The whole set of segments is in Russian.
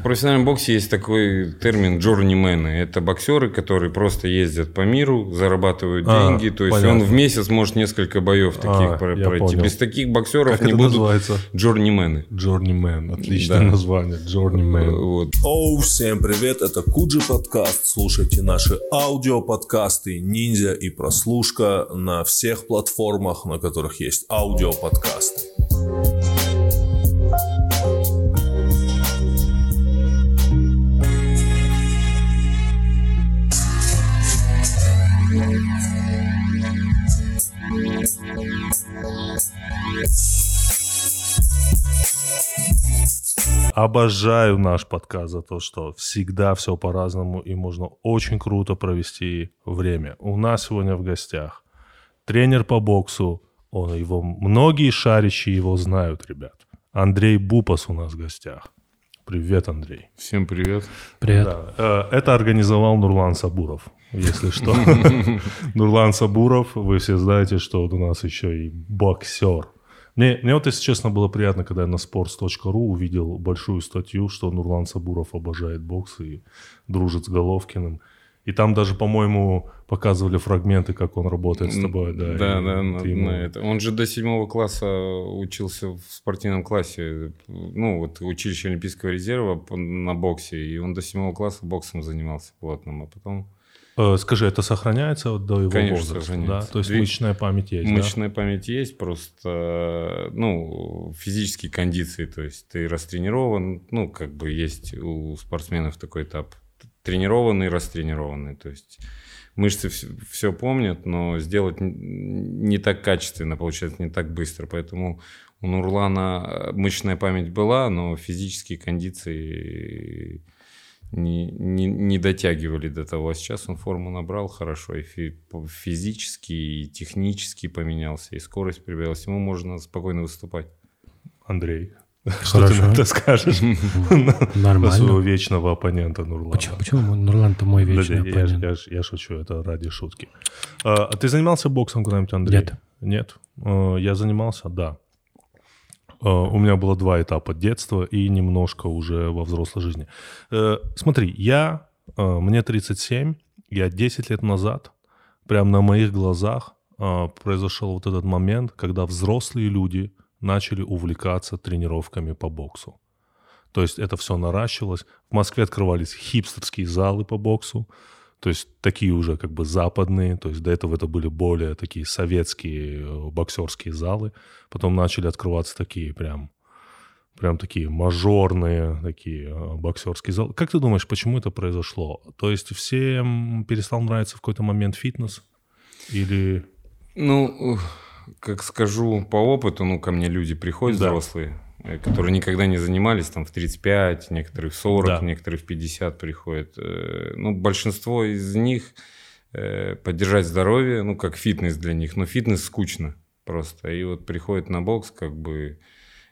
в профессиональном боксе есть такой термин джорнимены. Это боксеры, которые просто ездят по миру, зарабатывают А, деньги. То есть понятно. он в месяц может несколько боев таких А, про- я пройти. понял. Без таких боксеров Как не это будут называется? джорнимены. Journeyman. Отличное Да. название. Journeyman. Вот. Оу, всем привет, это Куджи подкаст. Слушайте наши аудиоподкасты «Ниндзя» и «Прослушка» на всех платформах, на которых есть аудиоподкасты. Обожаю наш подкаст за то, что всегда все по-разному и можно очень круто провести время. У нас сегодня в гостях тренер по боксу. Он его многие шарящие его знают, ребят. Андрей Бупас у нас в гостях. Привет, Андрей. Всем привет. Привет. Да, э, это организовал Нурлан Сабуров, если что. Нурлан Сабуров, вы все знаете, что он у нас еще и боксер. Мне, мне вот, если честно, было приятно, когда я на sports.ru увидел большую статью, что Нурлан Сабуров обожает бокс и дружит с Головкиным. И там даже, по-моему, показывали фрагменты, как он работает с тобой. Да, Да, и да, на- ему- на это. Он же до седьмого класса учился в спортивном классе, ну вот училище Олимпийского резерва на боксе, и он до седьмого класса боксом занимался плотным, а потом Скажи, это сохраняется до его Конечно, возраста? сохраняется. Да? То есть Две- мышечная память есть, да? мышечная память есть, просто ну физические кондиции, то есть ты растренирован, ну как бы есть у спортсменов такой этап тренированный, растренированный, то есть мышцы все, помнят, но сделать не так качественно, получается, не так быстро. Поэтому у Нурлана э, мышечная память была, но физические кондиции не, не, не дотягивали до того. А сейчас он форму набрал хорошо, и фи- физически, и технически поменялся, и скорость прибавилась. Ему можно спокойно выступать. Андрей, что ты Хорошо. на это скажешь? На Нормально. своего вечного оппонента Нурлана. Почему, почему Нурлан-то мой Подожди, вечный я, оппонент? я шучу, это ради шутки. А, а ты занимался боксом когда-нибудь, Андрей? Нет. Нет? А, я занимался, да. А, у меня было два этапа детства и немножко уже во взрослой жизни. Э, смотри, я, э, мне 37, я 10 лет назад, прямо на моих глазах произошел вот этот момент, когда взрослые люди начали увлекаться тренировками по боксу. То есть это все наращивалось. В Москве открывались хипстерские залы по боксу, то есть такие уже как бы западные, то есть до этого это были более такие советские э, боксерские залы. Потом начали открываться такие прям, прям такие мажорные такие э, боксерские залы. Как ты думаешь, почему это произошло? То есть всем перестал нравиться в какой-то момент фитнес? Или... Ну, как скажу по опыту, ну, ко мне люди приходят Да. взрослые, которые никогда не занимались, там, в 35, некоторые в 40, Да. некоторые в 50 приходят. Э, Ну, большинство из них э, поддержать здоровье, ну, как фитнес для них, но фитнес скучно просто. И вот приходят на бокс, как бы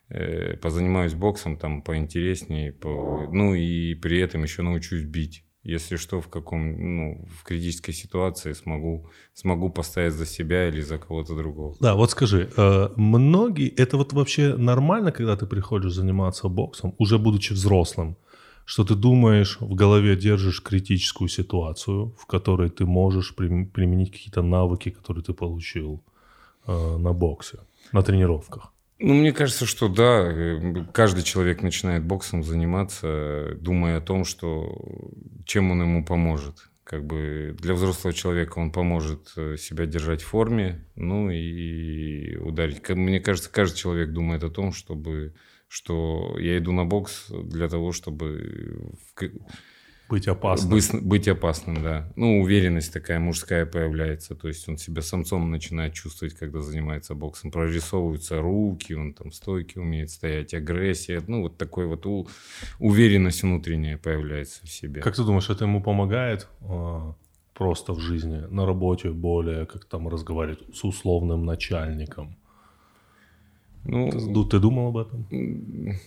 э, позанимаюсь боксом, там, поинтереснее, по... ну, и при этом еще научусь бить. Если что, в каком, ну, в критической ситуации смогу, смогу постоять за себя или за кого-то другого. Да, вот скажи, э, многие, это вот вообще нормально, когда ты приходишь заниматься боксом, уже будучи взрослым, что ты думаешь, в голове держишь критическую ситуацию, в которой ты можешь прим- применить какие-то навыки, которые ты получил э, на боксе, на тренировках. Ну, мне кажется, что да, э, каждый человек начинает боксом заниматься, думая о том, что чем он ему поможет. Как бы для взрослого человека он поможет э, себя держать в форме, ну и ударить. Мне кажется, каждый человек думает о том, чтобы что я иду на бокс для того, чтобы Быть опасным. Быс- быть опасным, да. Ну, уверенность такая мужская появляется. То есть он себя самцом начинает чувствовать, когда занимается боксом. Прорисовываются руки, он там стойки умеет стоять, агрессия. Ну, вот такой вот у- уверенность внутренняя появляется в себе. Как ты думаешь, это ему помогает э, просто в жизни, на работе более, как там разговаривать с условным начальником? Ну, Ты, ты думал об этом?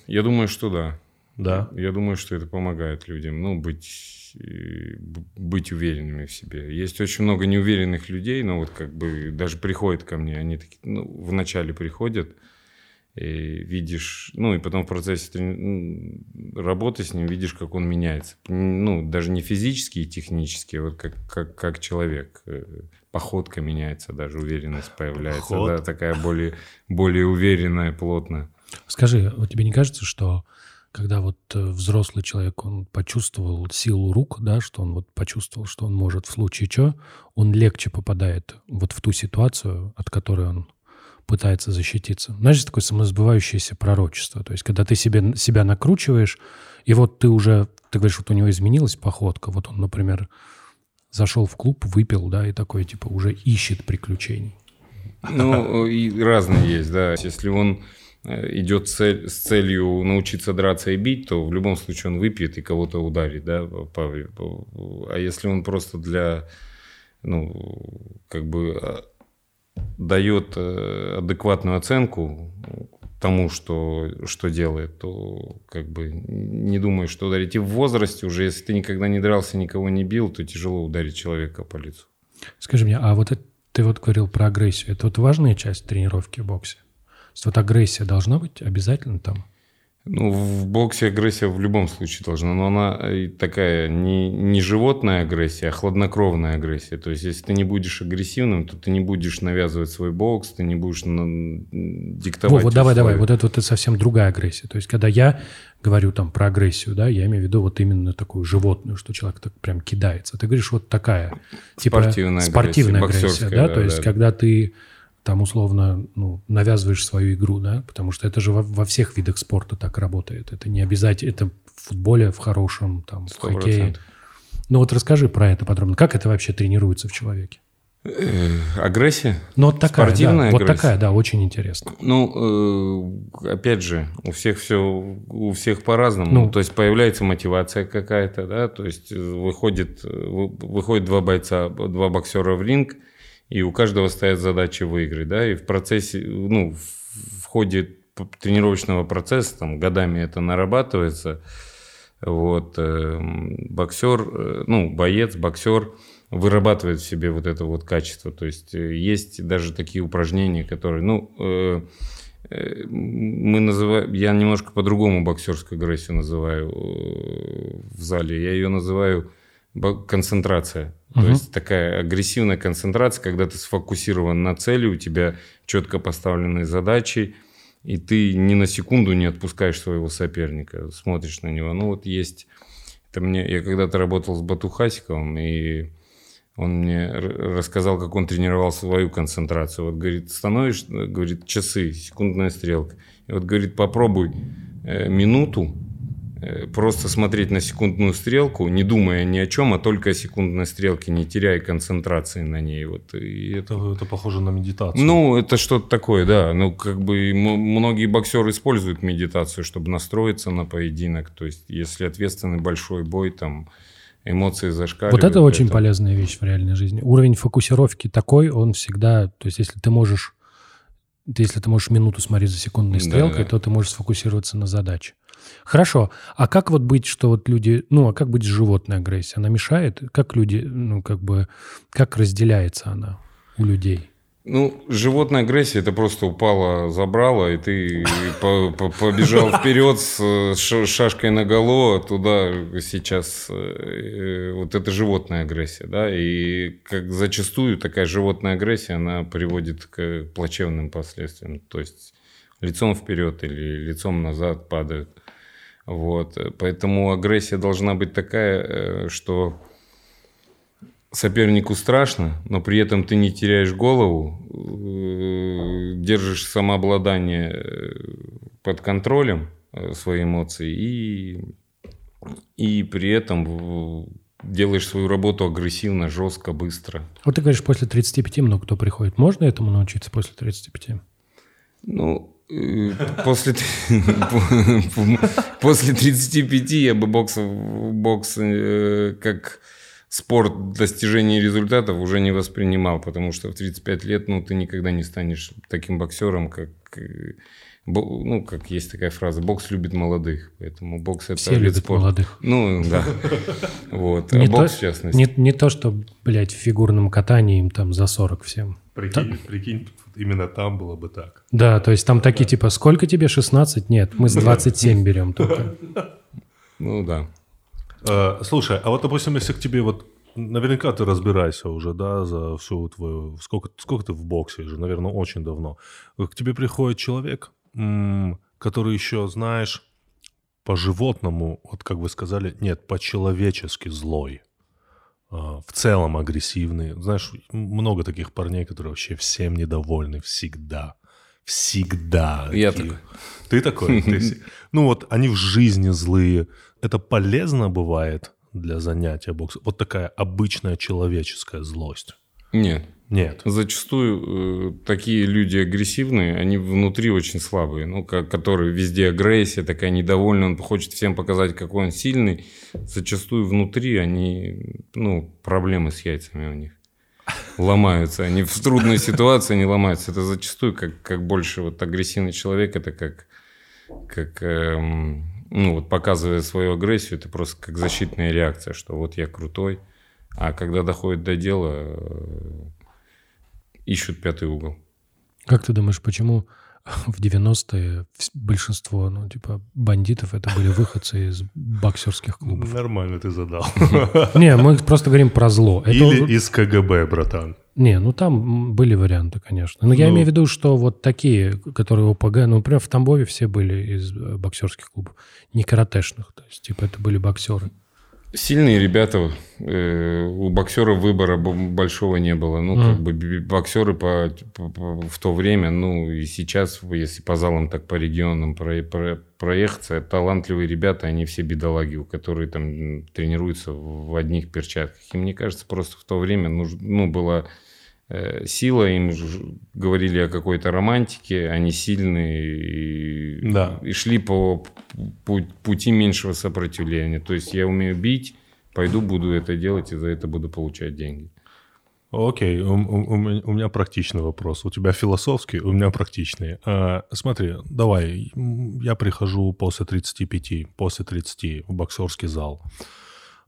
я думаю, что да. Да? Я думаю, что это помогает людям, ну, быть, э, быть уверенными в себе. Есть очень много неуверенных людей, но вот как бы даже приходят ко мне, они такие, ну, вначале приходят, и видишь, ну и потом в процессе трени- работы с ним видишь, как он меняется. Ну, даже не физически и технически, а вот как, как, как человек. Э, походка меняется, даже уверенность появляется. Поход. Да, такая более, более уверенная, плотная. Скажи, вот тебе не кажется, что когда вот э, взрослый человек, он почувствовал силу рук, да, что он вот почувствовал, что он может в случае чего, он легче попадает вот в ту ситуацию, от которой он пытается защититься. Знаешь, такое самосбывающееся пророчество. То есть, когда ты себе, себя накручиваешь, и вот ты уже, ты говоришь, вот у него изменилась походка, вот он, например, зашел в клуб, выпил, да, и такой, типа, уже ищет приключений. Ну, и разные есть, да. Если он идет цель, с целью научиться драться и бить, то в любом случае он выпьет и кого-то ударит, да. по- по- А если он просто для, ну, как бы а, дает э, адекватную оценку тому, что, что делает, то как бы не думаю, что ударить. И в возрасте уже, если ты никогда не дрался, никого не бил, то тяжело ударить человека по лицу. Скажи мне, а вот это- ты вот говорил про агрессию. Это вот важная часть тренировки в боксе? Есть вот агрессия должна быть обязательно там? Ну, в боксе агрессия в любом случае должна, но она такая не, не животная агрессия, а хладнокровная агрессия. То есть, если ты не будешь агрессивным, то ты не будешь навязывать свой бокс, ты не будешь на- диктовать. Во, вот давай, давай, вот это вот это совсем другая агрессия. То есть, когда я говорю там про агрессию, да, я имею в виду вот именно такую животную, что человек так прям кидается. Ты говоришь вот такая, типа Спортивная спортивная агрессия, агрессия, да, да, то есть, да. когда ты там условно ну, навязываешь свою игру, да, потому что это же во, во всех видах спорта так работает. Это не обязательно, это в футболе, в хорошем, там, в Сто хоккее. процентов. Ну вот расскажи про это подробно. Как это вообще тренируется в человеке? Э, агрессия? Ну вот такая, да, Спортивная вот агрессия? такая, да, очень интересно. Ну, э, опять же, у всех все, у всех по-разному. Ну. То есть появляется мотивация какая-то, да, то есть выходит, вы- выходит два бойца, два боксера в ринг, и у каждого стоят задачи выиграть, да, и в процессе, ну, в ходе тренировочного процесса, там, годами это нарабатывается, вот, э, боксер, э, ну, боец, боксер вырабатывает в себе вот это вот качество. То есть э, есть даже такие упражнения, которые, ну, э, мы называем, я немножко по-другому боксерскую агрессию называю в зале. Я ее называю концентрация. То Мгм. есть такая агрессивная концентрация, когда ты сфокусирован на цели, у тебя четко поставленные задачи, и ты ни на секунду не отпускаешь своего соперника, смотришь на него. Ну вот есть, это мне, я когда-то работал с Батухасиковым, и он мне рассказал, как он тренировал свою концентрацию. Вот, говорит, становишь, говорит, часы, секундная стрелка. И вот, говорит, попробуй э, минуту просто смотреть на секундную стрелку, не думая ни о чем, а только о секундной стрелке, не теряя концентрации на ней. Вот, и это Это, это похоже на медитацию. ну, это что-то такое, да. Ну, как бы многие боксеры используют медитацию, чтобы настроиться на поединок. То есть, если ответственный большой бой, там эмоции зашкаливают. Вот это очень полезная вещь в реальной жизни. Уровень фокусировки такой, он всегда, то есть если ты можешь, ты- если ты можешь минуту смотреть за секундной Да, стрелкой, да. то ты можешь сфокусироваться на задаче. Хорошо. А как вот быть, что вот люди, ну, а как быть с животной агрессией? Она мешает? Как люди, ну, как бы, как разделяется она у людей? Ну, животная агрессия это просто упала, забрала, и ты по- по- побежал вперед с шашкой наголо, туда сейчас э, вот это животная агрессия, да, и как зачастую такая животная агрессия, она приводит к плачевным последствиям, то есть лицом вперед или лицом назад падают, вот, поэтому агрессия должна быть такая, э, что сопернику страшно, но при этом ты не теряешь голову, э, держишь самообладание э, под контролем свои эмоции и, и при этом делаешь свою работу агрессивно, жестко, быстро. Вот ты говоришь, после 35 много кто приходит. Можно этому научиться после 35? Ну, после, после 35 я бы бокс, бокс э, как спорт достижения результатов уже не воспринимал, потому что в 35 лет ну, ты никогда не станешь таким боксером, как, э, ну, как есть такая фраза, бокс любит молодых, поэтому бокс это Все любят спорта. молодых. Ну, да. Вот. Не А то- бокс, в частности. Не, не то, что, блядь, в фигурном катании им там за 40 всем. Прикинь, прикинь, именно там было бы так. Да, то есть там такие типа, сколько тебе, 16? Нет, мы с 27 берем только. Ну, да. Э, слушай, а вот, допустим, если к тебе вот наверняка ты разбираешься уже, да, за всю твою... Сколько, сколько ты в боксе уже? Наверное, очень давно. К тебе приходит человек, который еще, знаешь, по-животному, вот как вы сказали, нет, по-человечески злой. А, В целом агрессивный. Знаешь, много таких парней, которые вообще всем недовольны всегда. Всегда. Я Такие. такой. Ты такой? Ты Ну вот они в жизни злые. Это полезно бывает для занятия боксом? Вот такая обычная человеческая злость. Нет. Нет. Зачастую э, такие люди агрессивные, они внутри очень слабые. Ну, как, которые везде агрессия, такая недовольная, он хочет всем показать, какой он сильный. Зачастую внутри они, ну, проблемы с яйцами у них. Ломаются. Они в трудной ситуации они ломаются. Это зачастую как, как больше вот агрессивный человек, это как, как эм, ну, вот показывая свою агрессию, это просто как защитная реакция, что вот я крутой. А когда доходит до дела, э, ищут пятый угол. Как ты думаешь, почему в 90-е вс- большинство, ну, типа, бандитов это были выходцы из боксерских клубов? Нормально ты задал. Не, мы просто говорим про зло. Это- Или из КГБ, братан. Не, ну там были варианты, конечно. Но я Ну. имею в виду, что вот такие, которые ОПГ, ну, например, в Тамбове все были из э, боксерских клубов, не каратешных. То есть, типа, это были боксеры. Сильные ребята, э, у боксеров выбора большого не было. Ну, как бы боксеры по, по- в то время, ну и сейчас, если по залам, так по регионам про- про- проехаться, талантливые ребята, они все бедолаги, у которые там тренируются в одних перчатках. И мне кажется, просто в то время нуж- ну, была э, сила, им говорили о какой-то романтике, они сильные и, Да. и шли по пу- пути меньшего сопротивления. То есть я умею бить, пойду буду это делать и за это буду получать деньги. Окей, у, у- у меня- практичный вопрос. У тебя философский, у меня практичный. А, смотри, давай, я прихожу после 35, после 30 в боксерский зал. А,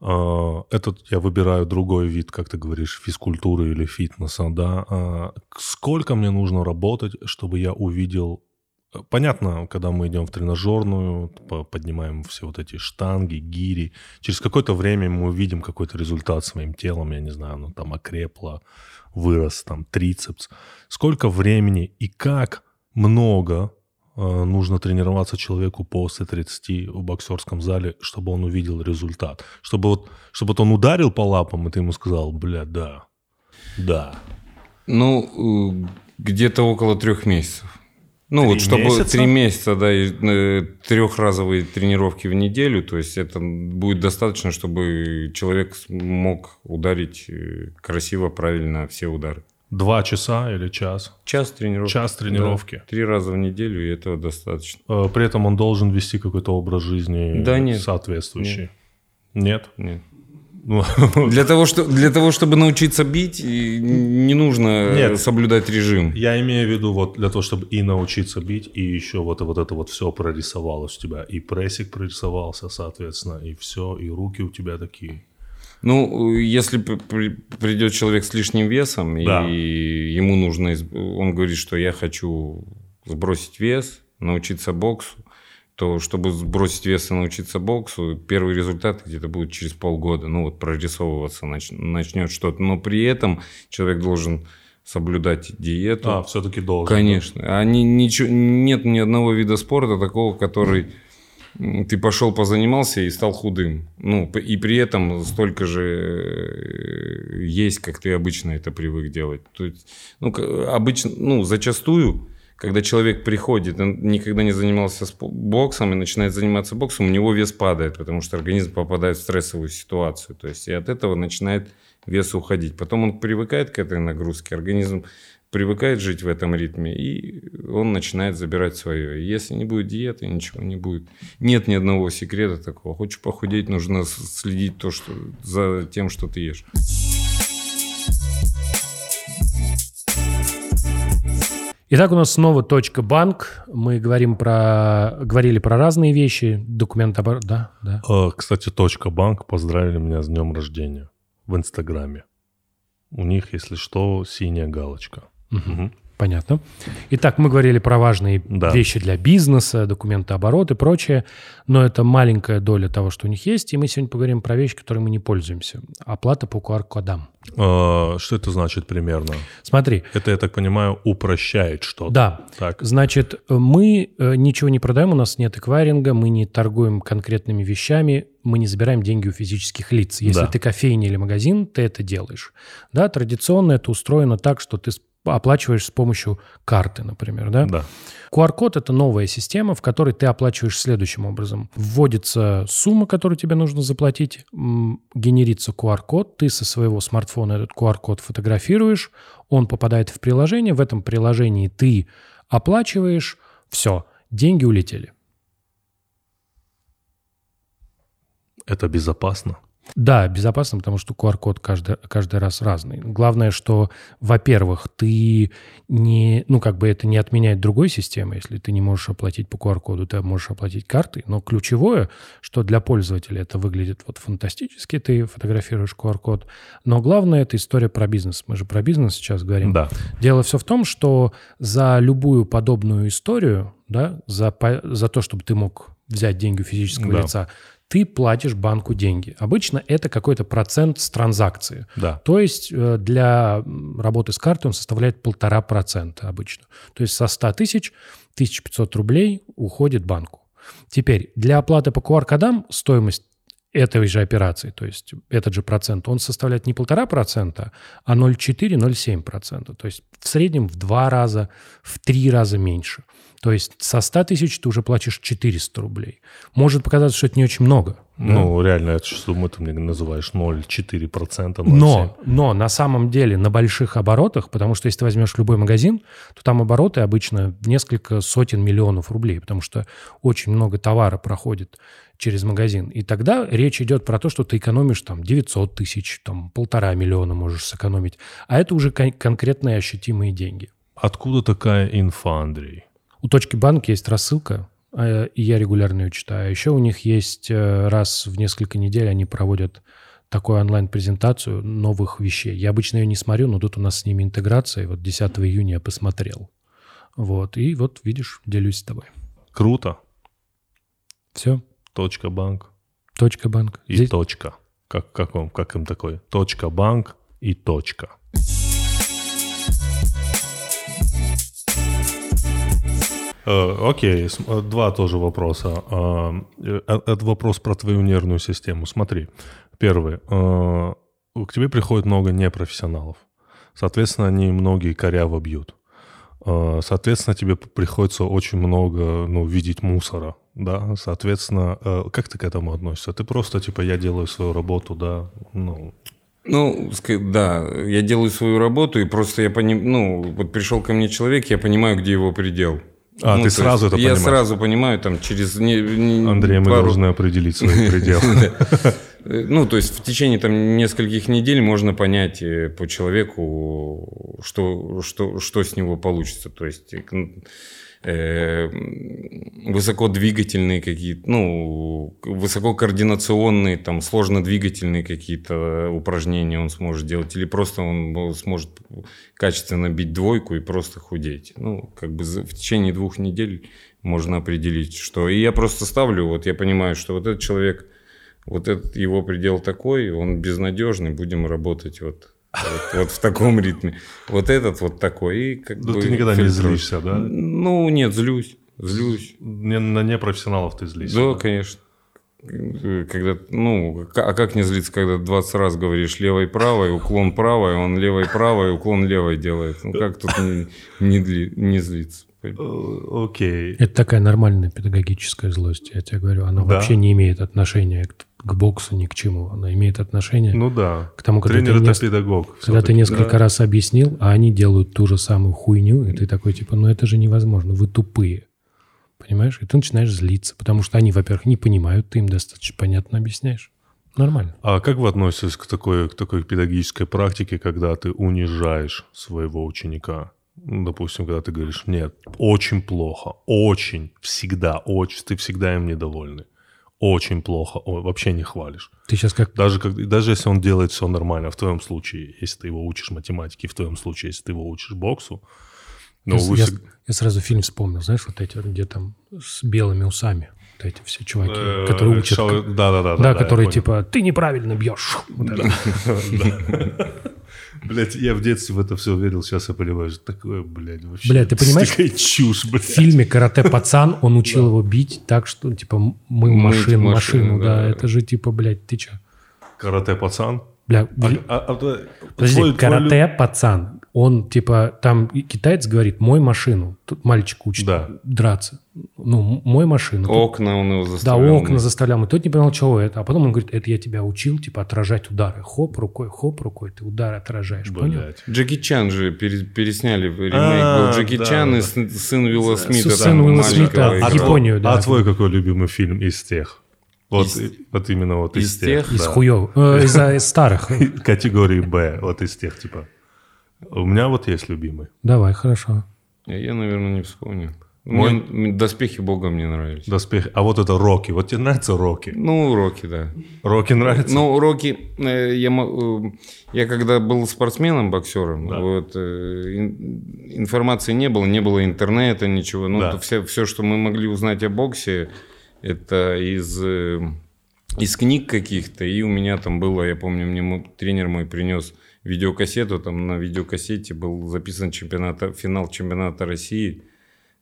этот я выбираю другой вид, как ты говоришь, физкультуры или фитнеса, да. А, сколько мне нужно работать, чтобы я увидел... Понятно, когда мы идем в тренажерную, по- поднимаем все вот эти штанги, гири, через какое-то время мы увидим какой-то результат своим телом, я не знаю, ну там окрепло, вырос там трицепс. Сколько времени и как много э, нужно тренироваться человеку после 30 в боксерском зале, чтобы он увидел результат? Чтобы вот, чтобы вот он ударил по лапам, и ты ему сказал, бля, да, да. Ну, э, где-то около трех месяцев. Ну, Три вот чтобы месяца? три месяца, да, и, э, трехразовые тренировки в неделю, то есть это будет достаточно, чтобы человек смог ударить э, красиво, правильно все удары. Два часа или час? Час тренировки. Час тренировки. Да, три раза в неделю, и этого достаточно. Э, При этом он должен вести какой-то образ жизни Да нет. соответствующий. Нет? Нет. Ну, Для того, что, для того, чтобы научиться бить, не нужно э, Нет. соблюдать режим. Я имею в виду вот для того, чтобы и научиться бить, и еще вот, вот это вот все прорисовалось у тебя. И прессик прорисовался, соответственно, и все, и руки у тебя такие. Ну, если придет человек с лишним весом, Да. и ему нужно... Он говорит, что я хочу сбросить вес, научиться боксу, то чтобы сбросить вес и научиться боксу, первый результат где-то будет через полгода. Ну, вот прорисовываться нач- начнет что-то. Но при этом человек должен соблюдать диету. А, все-таки должен. Конечно. А ни- ничего, нет ни одного вида спорта такого, который ты пошел позанимался и стал худым. Ну, и при этом столько же э, есть, как ты обычно это привык делать. То есть, ну, обычно, ну, зачастую, когда человек приходит, он никогда не занимался боксом и начинает заниматься боксом, у него вес падает, потому что организм попадает в стрессовую ситуацию. То есть, и от этого начинает вес уходить. Потом он привыкает к этой нагрузке, организм привыкает жить в этом ритме, и он начинает забирать свое. И если не будет диеты, ничего не будет. Нет ни одного секрета такого. Хочешь похудеть, нужно следить то, что, за тем, что ты ешь. Итак, у нас снова точка банк. Мы говорим про, говорили про разные вещи. Документ оборот. Да, да. Э, Кстати, точка банк поздравили меня с днем рождения в Инстаграме. У них, если что, синяя галочка. Мгм. Понятно. Итак, мы говорили про важные Да. вещи для бизнеса, документы оборот и прочее, но это маленькая доля того, что у них есть, и мы сегодня поговорим про вещи, которыми мы не пользуемся. Оплата по QR-кодам. Э, Что это значит примерно? Смотри, Это, я так понимаю, упрощает что-то. да, Так. Значит, мы э, ничего не продаем, у нас нет эквайринга, мы не торгуем конкретными вещами, мы не забираем деньги у физических лиц. Если Да. ты кофейня или магазин, ты это делаешь. Да, традиционно это устроено так, что ты оплачиваешь с помощью карты, например, да? Да. QR-код – это новая система, в которой ты оплачиваешь следующим образом. Вводится сумма, которую тебе нужно заплатить, генерится QR-код, ты со своего смартфона этот QR-код фотографируешь, он попадает в приложение, в этом приложении ты оплачиваешь, все, деньги улетели. Это безопасно. Да, безопасно, потому что QR-код каждый, каждый раз разный. Главное, что, во-первых, ты не... Ну, как бы это не отменяет другой системы. Если ты не можешь оплатить по QR-коду, ты можешь оплатить картой. Но ключевое, что для пользователя это выглядит вот фантастически, ты фотографируешь QR-код. Но главное, это история про бизнес. Мы же про бизнес сейчас говорим. Да. Дело все в том, что за любую подобную историю, да, за, за то, чтобы ты мог взять деньги у физического Да. лица, ты платишь банку деньги. Обычно это какой-то процент с транзакции. Да. То есть э, для работы с картой он составляет полтора процента обычно. То есть со 100 тысяч 1500 рублей уходит банку. Теперь для оплаты по QR-кодам стоимость этой же операции, то есть этот же процент, он составляет не полтора процента, а 0,4-0,7%. То есть в среднем в два раза, в три раза меньше. То есть со 100 тысяч ты уже платишь 400 рублей. Может показаться, что это не очень много. да? Ну, реально, это что ты мне называешь 0,4%. 0,7%. Но, но на самом деле на больших оборотах, потому что если ты возьмешь любой магазин, то там обороты обычно несколько сотен миллионов рублей, потому что очень много товара проходит через магазин. И тогда речь идет про то, что ты экономишь там 900 тысяч, там полтора миллиона можешь сэкономить. А это уже кон- конкретные ощутимые деньги. Откуда такая инфа, Андрей? У точки банк есть рассылка, э, и я регулярно ее читаю. Еще у них есть э, раз в несколько недель они проводят такую онлайн-презентацию новых вещей. Я обычно ее не смотрю, но тут у нас с ними интеграция. И вот 10 июня я посмотрел. Вот, и вот, видишь, делюсь с тобой. Круто. Все, Точка банк точка банк. и Здесь- точка. Как, как, вам, как им такой? Точка банк и точка. Э, Окей, э, два тоже вопроса. А, э, Это вопрос про твою нервную систему. Смотри, первый. э, К тебе приходит много непрофессионалов. Соответственно, они многие коряво бьют. Э, Соответственно, тебе приходится очень много ну, видеть мусора. Да, соответственно, э, как ты к этому относишься? Ты просто типа я делаю свою работу, да, ну, Ну, да, я делаю свою работу, и просто я понимаю, ну, вот пришел ко мне человек, я понимаю, где его предел. А, Ну, ты сразу это Я понимаешь? сразу понимаю, там, через... Не, не- Андрей, мы пару- должны определить свой предел. Э, Ну, то есть в течение там нескольких недель можно понять э, по человеку, что, что, что с него получится. То есть э, высокодвигательные какие-то, ну, высококоординационные, там, сложнодвигательные какие-то упражнения он сможет делать, или просто он сможет качественно бить двойку и просто худеть. Ну, как бы в течение двух недель можно определить, что... И я просто ставлю, вот я понимаю, что вот этот человек вот этот его предел такой, он безнадежный, будем работать вот, вот, вот в таком ритме. Вот этот вот такой. И как Ну, бы ты никогда не фильтрую. злишься, да? Ну, нет, злюсь. Злюсь. Не- на непрофессионалов ты злишься. Да, конечно. Э, Когда, ну, к- а как не злиться, когда 20 раз говоришь левой, правой, уклон правой, он левой, правой, уклон левой делает. Ну, как тут не, не, дли- не злиться? Окей. Это такая нормальная педагогическая злость, я тебе говорю. Она Да. вообще не имеет отношения к, к боксу ни к чему. Она имеет отношение Ну да. к тому, когда Тренер ты это нес- педагог. Когда ты несколько да. раз объяснил, а они делают ту же самую хуйню, и ты такой, типа, ну это же невозможно, вы тупые. Понимаешь? И ты начинаешь злиться, потому что они, во-первых, не понимают, ты им достаточно понятно объясняешь. Нормально. А как вы относитесь к такой, к такой педагогической практике, когда ты унижаешь своего ученика? Ну, Допустим, когда ты говоришь, нет, очень плохо, очень, всегда, очень, ты всегда им недовольный. Очень плохо, о, вообще не хвалишь. Ты сейчас как... Даже, как, даже если он делает все нормально, в твоем случае, если ты его учишь математике, в твоем случае, если ты его учишь боксу, ну, я, вы я- я сразу фильм вспомнил, знаешь, вот эти, где там с белыми усами. Вот эти все чуваки, э, которые учат... шал- как- Да-да-да. Да, я которые типа, ты неправильно бьешь. Блять, я в детстве в это все верил, сейчас я понимаю, что такое, блядь, вообще. Блядь, ты понимаешь? Такая чушь, В блядь. фильме «Карате пацан» он учил его бить так, что, типа, мы машину, машину, да. Это же, типа, блядь, ты чё? Карате пацан. Бля, А, а- а то- подожди, твой- твой «Карате пацан», он, типа, там китаец говорит, мой машину. Тут мальчик учит Да. драться. Ну, мой машину. Окна он его Да, заставлял. окна заставлял. И тот не понял, чего это. А потом он говорит, это я тебя учил, типа, отражать удары. Хоп, рукой, хоп, рукой. Ты удары отражаешь, понял? Блядь. Джеки Чан же пере- пересняли ремейк. А, был Джеки да, Чан да. и сын, Уилла Смита. сын Уилла Смита в а, Японию, да. А твой какой любимый фильм из тех? Вот, Из- вот именно вот из, из тех? Из да. хуев. э, из, из старых. Категории Б, вот из тех, типа. У меня вот есть любимый. Давай, хорошо. Я, я, наверное, не вспомню. Мой- Мне- Доспехи Бога мне нравились. Доспех. А вот это Рокки. Вот тебе нравится Рокки? Ну, уроки, да. Рокки нравится? Ну, уроки, э, я, э, я когда был спортсменом, боксером, Да. вот, э, ин- информации не было, не было интернета, ничего. Ну, Да. все, все, что мы могли узнать о боксе, это из, из книг каких-то. И у меня там было, я помню, мне тренер мой принес видеокассету, там на видеокассете был записан чемпионата, финал чемпионата России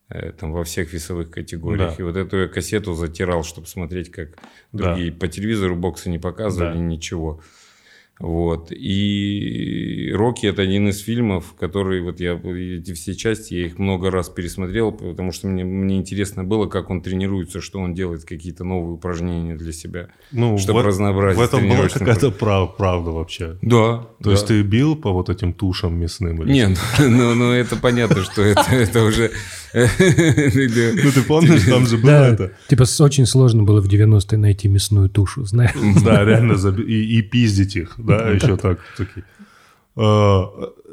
э, там во всех весовых категориях. Да. И вот эту я кассету затирал, чтобы смотреть, как Да. другие по телевизору боксы не показывали, Да. ничего. Вот. И «Рокки» — это один из фильмов, который вот я эти все части, я их много раз пересмотрел, потому что мне, мне интересно было, как он тренируется, что он делает, какие-то новые упражнения для себя, Ну, чтобы в- разнообразить В этом была какая-то прав- правда вообще. Да. То есть ты бил по вот этим тушам мясным? Или Нет, ну, ну это понятно, что это, это уже... Ну ты помнишь, там же было Да, это? типа очень сложно было в 90-е найти мясную тушу, знаешь. Да, реально и пиздить их, да, еще так такие. А,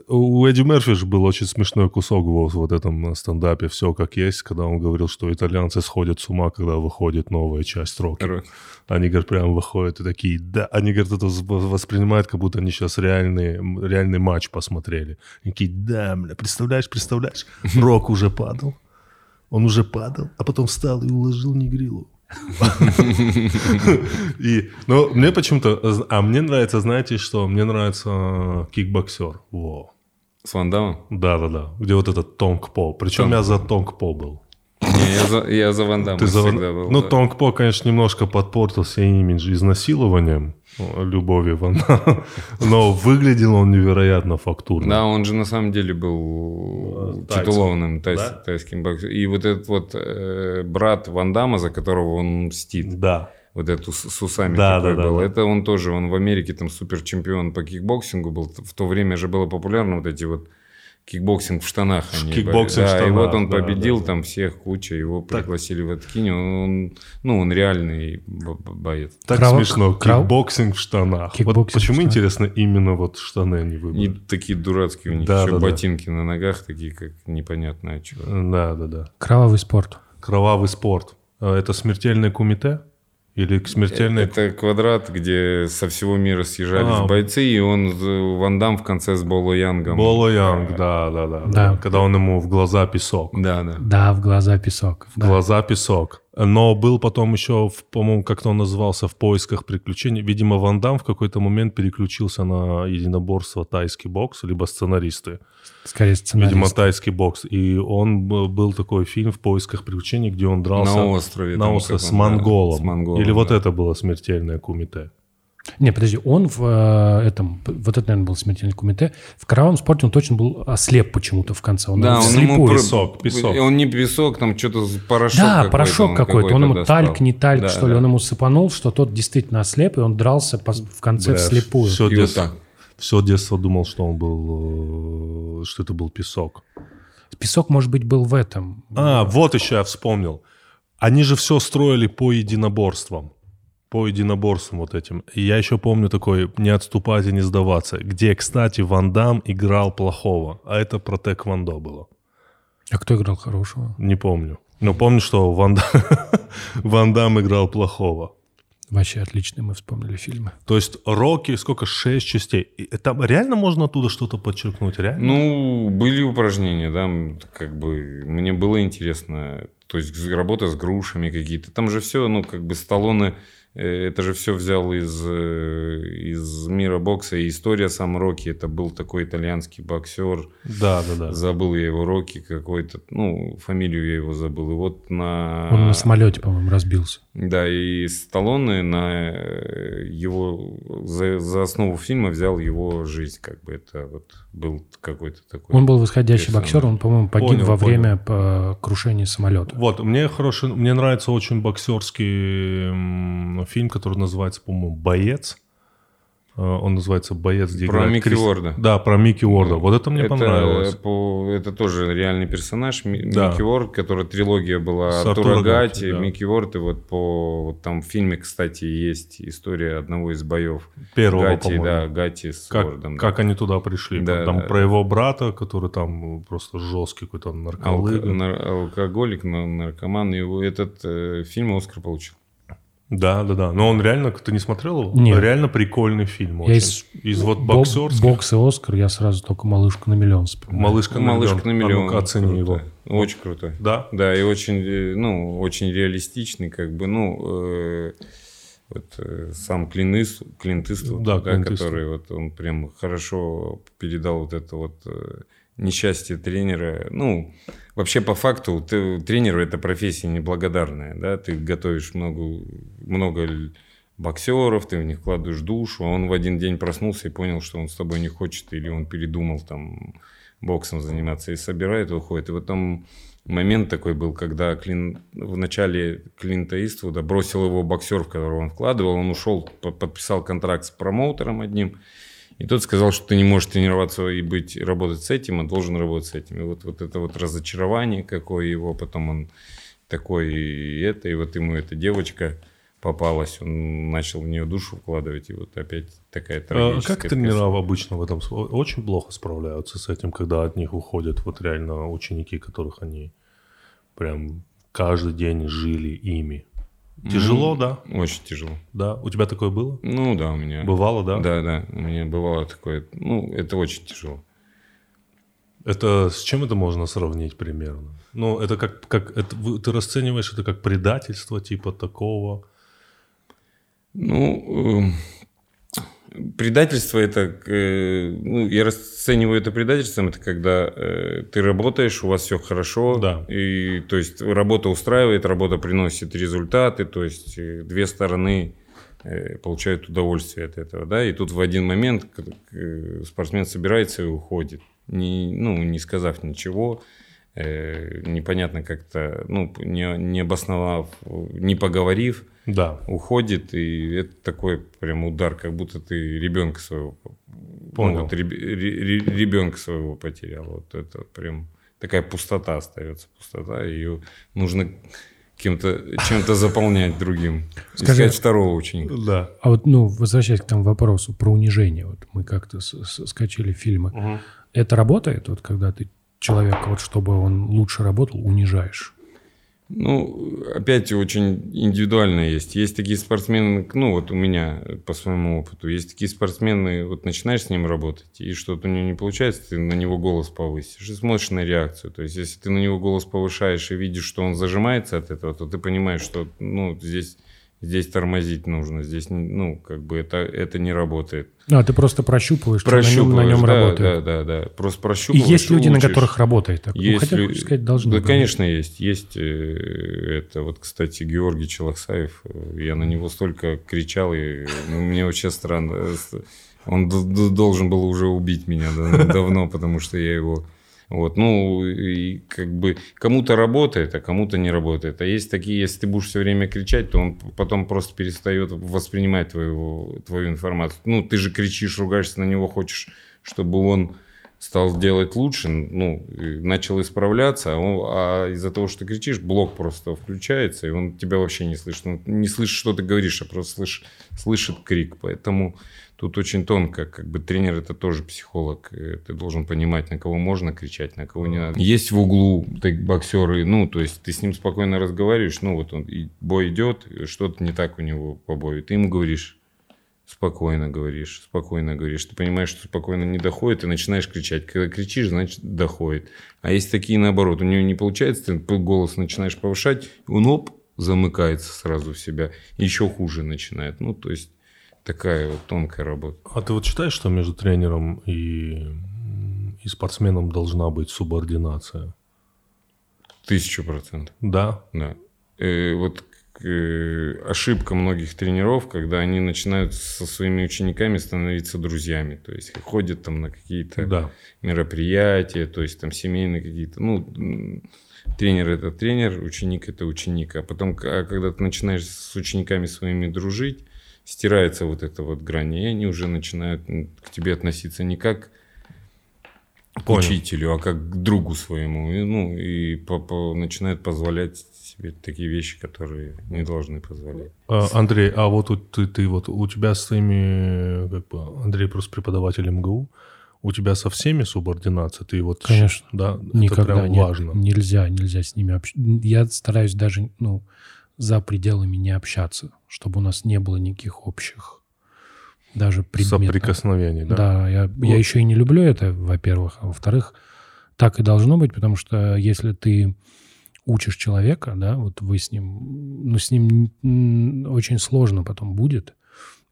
У Эдди Мерфи же был очень смешной кусок в вот этом стендапе «Все как есть», когда он говорил, что итальянцы сходят с ума, когда выходит новая часть рока. Рок. Они, говорят, прям выходят и такие, да, они, говорят, это вос- воспринимают, как будто они сейчас реальный, реальный матч посмотрели. Они такие, да, бля, представляешь, представляешь, Рок уже падал, он уже падал, а потом встал и уложил Негрилу. И, ну, мне почему-то, а мне нравится, знаете что, мне нравится э, кикбоксер, во. С Ван Дамом? Да-да-да, где вот этот Тонг По. Причем я за Тонг По был. Не, я за, я за Ван Дамом Ты за... всегда был. ну, да. Тонг По, конечно, немножко подпортился имидж изнасилованием любови Ван Дамма, но выглядел он невероятно фактурно. Да, он же на самом деле был Тайцем. титулованным тайс- Да? тайским боксером. И вот этот вот э, брат Ван Дамма, за которого он мстит, Да. вот эту с, усами Да, такой да, да, был, да. это он тоже, он в Америке там супер чемпион по кикбоксингу был. В то время же было популярно вот эти вот кикбоксинг в штанах. они Кикбоксинг да, в И вот штанах, он да, победил да. там всех, куча, его пригласили в Аткинь. Он, ну, он реальный бо- бо- боец. Так Крау- смешно. Кикбоксинг в штанах. Кикбоксинг вот почему, в штанах. интересно, именно вот штаны они И выбрали? такие дурацкие у них Да, еще да, да. ботинки на ногах, такие как непонятно чего. Да, да, да. Кровавый спорт. Кровавый спорт. А Это смертельное кумите? Или смертельное... Это квадрат, где со всего мира съезжались А. бойцы, и он Ван Дам в конце с Боло Янгом. Боло Янг, да, да, да, Да. Когда он ему в глаза песок. Да, да. Да, в глаза песок. В Да. глаза песок. Но был потом еще, в- по-моему, как-то он назывался «В поисках приключений». Видимо, Ван Дам в какой-то момент переключился на единоборство тайский бокс, либо сценаристы. Скорее сценарист. Видимо, тайский бокс. И он был такой фильм «В поисках приключений», где он дрался На острове. на острове с он, да, монголом. с монголом, Или вот да. это было смертельное кумите. Не, подожди, он в э, этом, вот это, наверное, был смертельный кумите. В кровавом спорте он точно был ослеп почему-то в конце. Он Да, он ему про- Песок, песок. Он не песок, там что-то порошок Да, какой-то порошок он какой-то. Он ему достал. тальк, не тальк, Да, что ли. да. Он ему сыпанул, что тот действительно ослеп, и он дрался по- в конце вслепую. Все детство, все детство думал, что он был, э, что это был песок. Песок, может быть, был в этом. А, вот еще я вспомнил. Они же все строили по единоборствам. По единоборствам вот этим. И я еще помню такой «Не отступать и не сдаваться», где, кстати, Ван Дам играл плохого, а это про тэквондо было. А кто играл хорошего? Не помню. Но помню, что Ван, Дам- Ван Дам играл плохого. Вообще отличные мы вспомнили фильмы. То есть Рокки, сколько, шесть частей. И там реально можно оттуда что-то подчеркнуть? Реально? Ну, были упражнения, да, как бы мне было интересно. То есть работа с грушами какие-то. Там же все, ну, как бы Сталлоне, э, это же все взял из, э, из мира бокса. И история сам Рокки, это был такой итальянский боксер. Да, да, да. Забыл я его Рокки какой-то, ну, фамилию я его забыл. И вот на... Он на самолете, по-моему, разбился. Да, и Сталлоне на э, его за, за основу фильма взял его жизнь, как бы это вот был какой-то такой. Он был восходящий боксер, он, по-моему, погиб Понял, во понял. время по- крушения самолета. Вот, мне хороший, мне нравится очень боксерский фильм, который называется, по-моему, «Боец». Э, Он называется «Боец», где Про играет Микки Крис- Уорда. Да, про Микки Уорда. Вот это мне это, понравилось. по- это тоже реальный персонаж Ми- Да. Микки Уорд, который трилогия была С Артура Артура Гати, Гатти, да. Микки Уорд, и вот по вот там в фильме, кстати, есть история одного из боев. Первого, Гати, да, Гати с Как, Уордом. да. как они туда пришли. Да, там да, про его брата, который там просто жесткий какой-то Алко- нарколыга. нар- алкоголик, на- наркоман, и этот э, фильм Оскар получил. Да, да, да. Но он реально, ты не смотрел его? Нет. Реально прикольный фильм. Я Очень. из- Из, вот Бо- боксерских. Бокс и Оскар, я сразу только «Малышку на миллион» вспоминаю. Малышка на Малышка на миллион. миллион. А ну-ка, оцени Круто. его. Очень крутой. Да? Да, и очень, э, ну, очень реалистичный, как бы, ну, э, вот э, сам Клин Ист- Клинт Иствуд, Да, да, Клинт который вот он прям хорошо передал вот это вот э, несчастье тренера. Ну, вообще по факту ты, тренер это профессия неблагодарная, да, ты готовишь много, много боксеров, ты в них вкладываешь душу, а он в один день проснулся и понял, что он с тобой не хочет, или он передумал там боксом заниматься и собирает, и уходит. И вот там момент такой был, когда Клин, в начале Клинта Иствуда бросил его боксер, в которого он вкладывал, он ушел, по- подписал контракт с промоутером одним, и тот сказал, что ты не можешь тренироваться и быть, работать с этим, а должен работать с этим. И вот, вот это вот разочарование какое его, потом он такой, и это, и вот ему эта девочка попалась, он начал в нее душу вкладывать, и вот опять такая А трагическая. как тренера обычно в этом очень плохо справляются с этим, когда от них уходят вот реально ученики, которых они прям каждый день жили ими? Тяжело, да? Очень тяжело. Да. У тебя такое было? Ну да, у меня. Бывало, да? Да, да, у меня бывало такое. Ну, это очень тяжело. Это с чем это можно сравнить примерно? Ну, это как, как это, ты расцениваешь это как предательство типа такого? Ну, эм, предательство это, э, ну, я расцениваю это предательством, это когда э, ты работаешь, у вас все хорошо, Да. и то есть работа устраивает, работа приносит результаты, то есть э, две стороны э, получают удовольствие от этого, да, и тут в один момент э, спортсмен собирается и уходит, не, ну, не сказав ничего, э, непонятно как-то, ну, не, не обосновав, не поговорив, Да. уходит, и это такой прям удар, как будто ты ребенка своего, Понял. ну, вот ребенка своего потерял. Вот это прям такая пустота остается, пустота, ее нужно кем-то, чем-то заполнять другим. Скажи- Искать второго ученика. Да. А вот, ну, возвращаясь к тому вопросу про унижение, вот мы как-то скачали фильмы. Это работает, вот когда ты человека, вот чтобы он лучше работал, унижаешь? Ну, опять очень индивидуально есть. Есть такие спортсмены, ну вот у меня по своему опыту, есть такие спортсмены, вот начинаешь с ним работать, и что-то у него не получается, ты на него голос повысишь и смотришь на реакцию. То есть, если ты на него голос повышаешь и видишь, что он зажимается от этого, то ты понимаешь, что ну, здесь, здесь тормозить нужно, здесь, ну, как бы это, это не работает. А, ты просто прощупываешь, что на нем, Прощупываешь, на нем да, работает. да, да, да. Просто И прощупываешь. есть люди, на учишь. которых работает так. Ну, Есть хотя, лю- сказать, должны Да, быть. конечно, есть. Есть э, это вот, кстати, Георгий Челоксаев. Э, Я на него столько кричал, и ну, мне вообще странно. Э, Он должен был уже убить меня да- давно, потому что я его... Вот, ну, и как бы кому-то работает, а кому-то не работает. А есть такие, если ты будешь все время кричать, то он потом просто перестает воспринимать твою, твою информацию. Ну, ты же кричишь, ругаешься на него, хочешь, чтобы он стал делать лучше, ну, начал исправляться, а, он, а из-за того, что ты кричишь, блок просто включается, и он тебя вообще не слышит. Он не слышит, что ты говоришь, а просто слышит, слышит крик. Поэтому тут очень тонко, как бы тренер это тоже психолог. Ты должен понимать, на кого можно кричать, на кого не надо. Есть в углу боксеры, ну, то есть ты с ним спокойно разговариваешь, ну, вот он, бой идет, что-то не так у него по бою. Ты ему говоришь, спокойно говоришь, спокойно говоришь. Ты понимаешь, что спокойно не доходит, и начинаешь кричать. Когда кричишь, значит, доходит. А есть такие наоборот. У него не получается, ты голос начинаешь повышать, он оп, замыкается сразу в себя. Еще хуже начинает. Ну, то есть, такая вот тонкая работа. А ты вот считаешь, что между тренером и, и спортсменом должна быть субординация? Тысячу процентов. Да? Да. Э, вот Э, ошибка многих тренеров, когда они начинают со своими учениками становиться друзьями. То есть ходят там на какие-то да. мероприятия, то есть там семейные какие-то. Ну, тренер это тренер, ученик это ученик. А потом, а когда ты начинаешь с учениками своими дружить, стирается вот эта вот грань, и они уже начинают к тебе относиться не как к учителю, а как к другу своему. И, ну, и по -по начинают позволять себе такие вещи, которые не должны позволять. А, Андрей, а вот ты, ты вот у тебя с твоими, как бы, Андрей просто преподаватель МГУ, у тебя со всеми субординация? Ты вот, Конечно. Да, Никогда это прям нет, важно. Нельзя, нельзя с ними общаться. Я стараюсь даже, ну, за пределами не общаться, чтобы у нас не было никаких общих даже предметов. Соприкосновений, да? Да, я, вот. я еще и не люблю это, во-первых. А во-вторых, так и должно быть, потому что если ты учишь человека, да, вот вы с ним, ну, с ним очень сложно потом будет,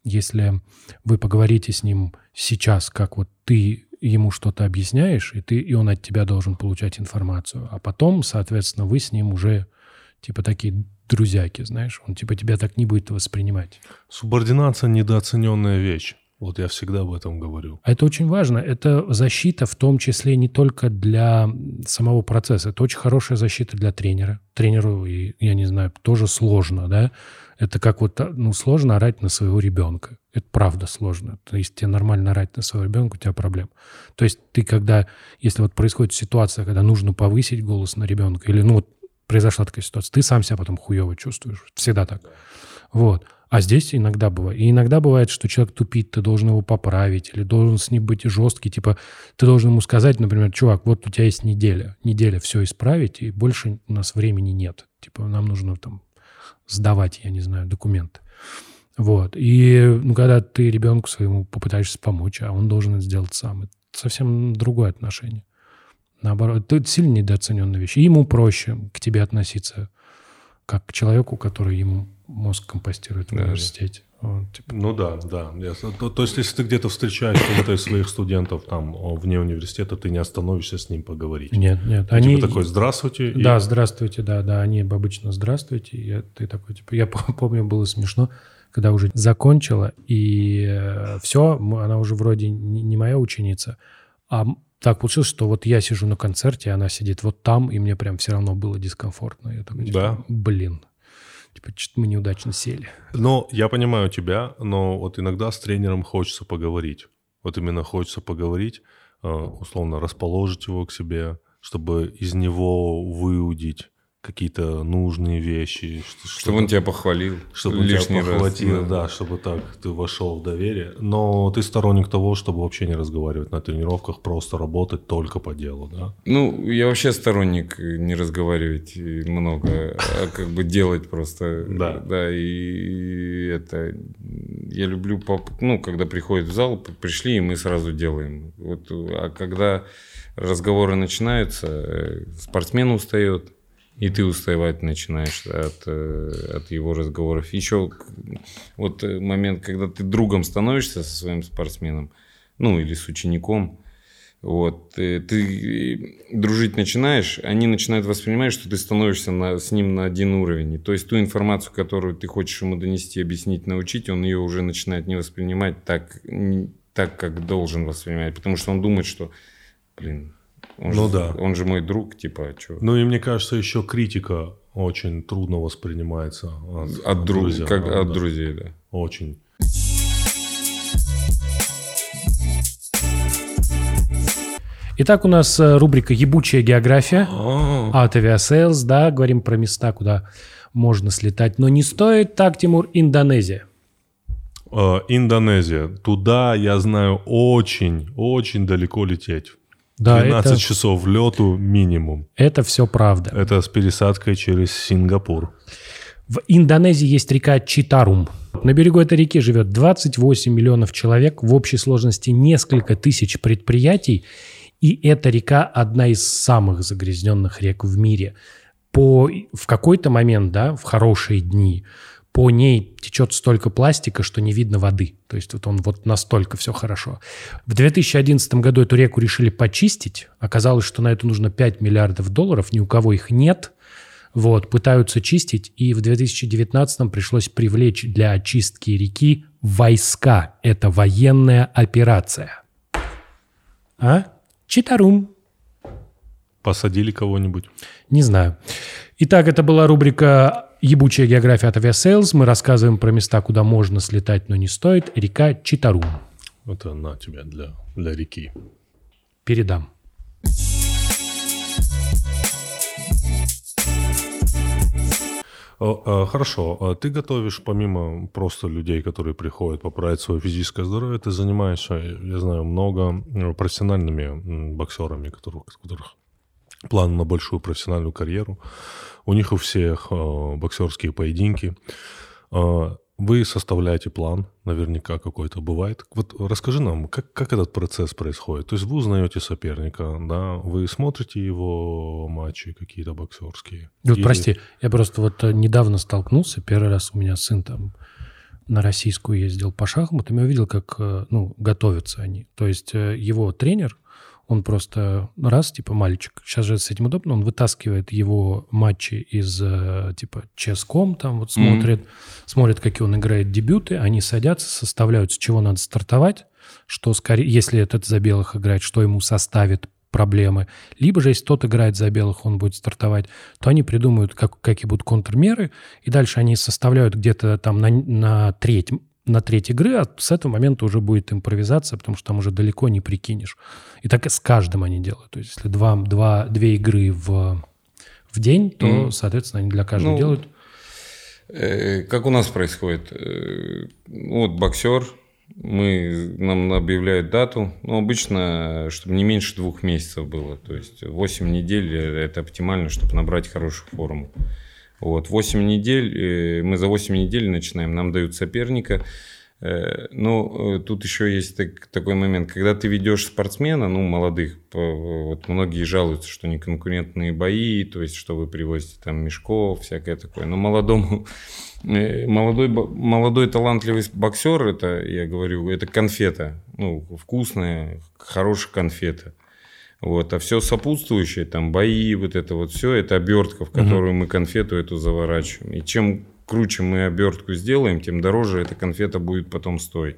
если вы поговорите с ним сейчас, как вот ты ему что-то объясняешь, и, ты, и он от тебя должен получать информацию, а потом, соответственно, вы с ним уже типа такие друзьяки, знаешь, он типа тебя так не будет воспринимать. Субординация – недооцененная вещь. Вот я всегда об этом говорю. А это очень важно. Это защита в том числе не только для самого процесса. Это очень хорошая защита для тренера. Тренеру, я не знаю, тоже сложно, да? Это как вот, ну, сложно орать на своего ребенка. Это правда сложно. То есть тебе нормально орать на своего ребенка, у тебя проблем. То есть ты когда, если вот происходит ситуация, когда нужно повысить голос на ребенка, или, ну, вот произошла такая ситуация, ты сам себя потом хуево чувствуешь. Всегда так. Вот. А здесь иногда бывает. И иногда бывает, что человек тупит, ты должен его поправить, или должен с ним быть жесткий. Типа, ты должен ему сказать, например, чувак, вот у тебя есть неделя. Неделя все исправить, и больше у нас времени нет. Типа, нам нужно там сдавать, я не знаю, документы. Вот. И ну, когда ты ребенку своему попытаешься помочь, а он должен это сделать сам, это совсем другое отношение. Наоборот, это сильно недооцененная вещь. И ему проще к тебе относиться, как к человеку, который ему мозг компостирует в да, университете. Вот, типа. Ну да, да. То, то есть, если ты где-то встречаешь кого-то из своих студентов там вне университета, ты не остановишься с ним поговорить. Нет, нет. Ты они типа такой «здравствуйте». Да, и... здравствуйте, да, да. Они обычно «здравствуйте». И ты такой, типа, я помню, было смешно, когда уже закончила, и э, все, она уже вроде не моя ученица, а так получилось, что вот я сижу на концерте, она сидит вот там, и мне прям все равно было дискомфортно. Я такой, типа, да. блин, типа, что-то мы неудачно сели. Но я понимаю тебя, но вот иногда с тренером хочется поговорить. Вот именно хочется поговорить, э, условно расположить его к себе, чтобы из него выудить какие-то нужные вещи. Чтобы, чтобы он тебя похвалил. Чтобы он тебя похватил, раз, да. да, чтобы так ты вошел в доверие. Но ты сторонник того, чтобы вообще не разговаривать на тренировках, просто работать только по делу, да? Ну, я вообще сторонник не разговаривать много, а как бы делать просто. Да. Да, и это... Я люблю, ну, когда приходят в зал, пришли, и мы сразу делаем. Вот, а когда разговоры начинаются, э, спортсмен устает, и ты уставать начинаешь от, э, от его разговоров. Еще вот э, момент, когда ты другом становишься со своим спортсменом, ну или с учеником, вот, ты, ты дружить начинаешь, они начинают воспринимать, что ты становишься на, с ним на один уровень. И, то есть ту информацию, которую ты хочешь ему донести, объяснить, научить, он ее уже начинает не воспринимать так, так как должен воспринимать. Потому что он думает, что, блин, он ну же, да. Он же мой друг, типа, а что? Ну и мне кажется, еще критика очень трудно воспринимается от, от, друг, друзей. Как да, от да. друзей, да. Итак, у нас э, рубрика «Ебучая география» А, от Aviasales, да, говорим про места, куда можно слетать, но не стоит так, Тимур, Индонезия. э, Индонезия. Туда, я знаю, очень, очень далеко лететь. Да, 12 это, часов лету минимум. это все правда. Это с пересадкой через Сингапур. В Индонезии есть река Читарум. На берегу этой реки живет 28 миллионов человек, в общей сложности несколько тысяч предприятий, и эта река одна из самых загрязненных рек в мире. По, в какой-то момент, да, в хорошие дни, по ней течет столько пластика, что не видно воды. То есть вот он вот настолько все хорошо. В 2011 году эту реку решили почистить. Оказалось, что на это нужно 5 миллиардов долларов, ни у кого их нет. Вот, пытаются чистить, и в 2019 пришлось привлечь для очистки реки войска. Это военная операция. А? Читарум. Посадили кого-нибудь. Не знаю. Итак, это была рубрика «Ебучая география от Aviasales». Мы рассказываем про места, куда можно слетать, но не стоит. Река Читарум. Это на тебя для, для реки. Передам. А, Хорошо, а ты готовишь помимо просто людей, которые приходят поправить свое физическое здоровье, ты занимаешься, я знаю, много э, профессиональными боксерами, которых, которых план на большую профессиональную карьеру. У них у всех э, боксерские поединки. Э, Вы составляете план, наверняка какой-то бывает. Вот расскажи нам, как, как этот процесс происходит? То есть вы узнаете соперника, да, вы смотрите его матчи какие-то боксерские. Вот Или- прости, я просто вот э, недавно столкнулся, первый раз у меня сын там на российскую ездил по шахматам, и увидел, как э, ну, готовятся они. То есть э, его тренер, он просто раз, типа, мальчик, сейчас же с этим удобно, он вытаскивает его матчи из, э, типа, ческом, там вот смотрит, смотрит, какие он играет дебюты, они садятся, составляют, с чего надо стартовать, что скорее, если этот за белых играет, что ему составит проблемы. Либо же, если тот играет за белых, он будет стартовать, то они придумают, как, какие будут контрмеры, и дальше они составляют где-то там на, на треть на треть игры, а с этого момента уже будет импровизация, потому что там уже далеко не прикинешь. И так с каждым они делают. То есть если два, два, две игры в, в день, то, Мгм. соответственно, они для каждого Ну, делают. Э, Как у нас происходит? Э, Вот боксер, мы, нам объявляют дату. Ну, обычно, чтобы не меньше двух месяцев было. То есть 8 недель – это оптимально, чтобы набрать хорошую форму. Вот, 8 недель, э, мы за 8 недель начинаем, нам дают соперника. Э, тут еще есть так- такой момент, когда ты ведешь спортсмена, ну, молодых, вот многие жалуются, что не конкурентные бои, то есть, что вы привозите там мешков, всякое такое. Но молодому, молодой, молодой талантливый боксер, это, я говорю, это конфета, ну, вкусная, хорошая конфета. Вот, а все сопутствующее, там бои, вот это вот все, это обертка, в которую мы конфету эту заворачиваем. И чем круче мы обертку сделаем, тем дороже эта конфета будет потом стоить.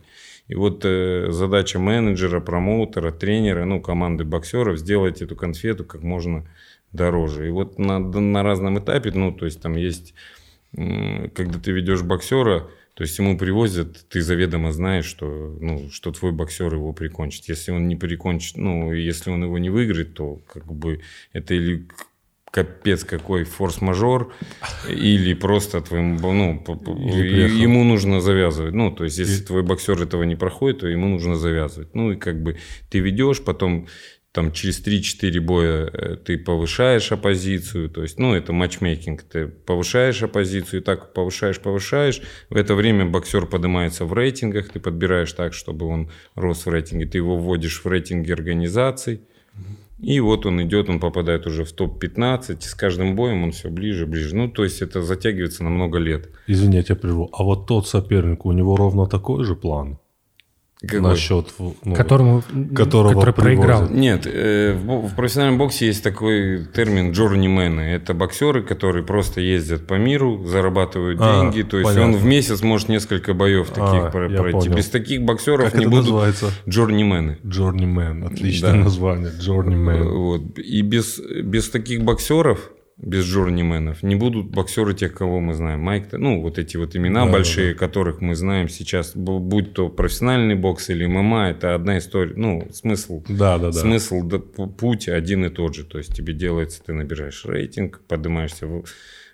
И вот э, задача менеджера, промоутера, тренера, ну, команды боксеров сделать эту конфету как можно дороже. И вот на, на разном этапе, ну, то есть там есть, когда ты ведешь боксера, то есть ему привозят, ты заведомо знаешь, что, ну, что твой боксер его прикончит. Если он не прикончит, ну, если он его не выиграет, то как бы это или капец какой форс-мажор, или просто твоему, ну, Или ему нужно завязывать. Ну, то есть, если И- твой боксер этого не проходит, то ему нужно завязывать. Ну, и как бы ты ведешь, потом там через 3-4 боя э, ты повышаешь оппозицию, то есть, ну, это матчмейкинг, ты повышаешь оппозицию, и так повышаешь, повышаешь, в это время боксер поднимается в рейтингах, ты подбираешь так, чтобы он рос в рейтинге, ты его вводишь в рейтинги организаций, и вот он идет, он попадает уже в топ-15, с каждым боем он все ближе, ближе. Ну, то есть это затягивается на много лет. Извини, я прерву. А вот тот соперник, у него ровно такой же план? Какой? Насчет... ну, которому, которого который проиграл. привозят. Нет, э, в, в профессиональном боксе есть такой термин джорнимены. Это боксеры, которые просто ездят по миру, зарабатывают А, деньги. То есть понятно. он в месяц может несколько боев таких А, про- я пройти. понял. Без таких боксеров Как не это будут называется? джорнимены. Journeyman. Отличное Да. название. Journeyman. Вот. И без, без таких боксеров без джорнименов. Не будут боксеры тех, кого мы знаем. Майк, ну, вот эти вот имена Да, большие, которых мы знаем сейчас, бу- будь то профессиональный бокс или ММА, это одна история. Ну, смысл, Да, да, да. смысл, да, путь один и тот же. То есть тебе делается, ты набираешь рейтинг, поднимаешься в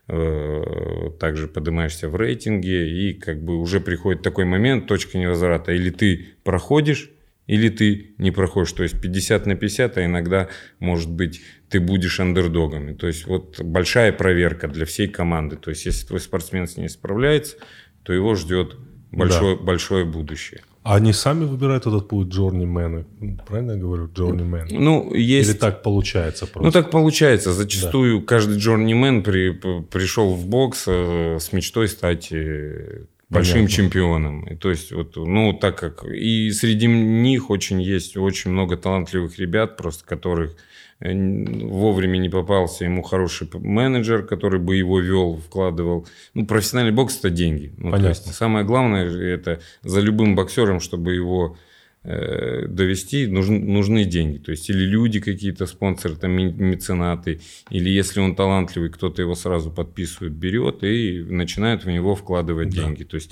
э, также поднимаешься в рейтинге, и как бы уже приходит такой момент, точка невозврата. Или ты проходишь, или ты не проходишь. То есть 50 на 50, а иногда, может быть, ты будешь андердогами. То есть вот большая проверка для всей команды. То есть если твой спортсмен с ней справляется, то его ждет большое, большое будущее. А они сами выбирают этот путь джорнимены? Правильно я говорю? Джорнимен. Ну, есть... Или так получается просто? Ну, так получается. Зачастую каждый джорнимен при, пришел в бокс э, с мечтой стать э, большим Понятно. чемпионом. И то есть, вот, ну, так как... И среди них очень есть очень много талантливых ребят, просто которых вовремя не попался ему хороший менеджер, который бы его вел, вкладывал. Ну, профессиональный бокс – это деньги. Ну, то Понятно. есть, самое главное – это за любым боксером, чтобы его э, довести, нужны, нужны деньги. То есть или люди какие-то, спонсоры, там, ме- меценаты, или если он талантливый, кто-то его сразу подписывает, берет и начинает в него вкладывать Да. деньги. То есть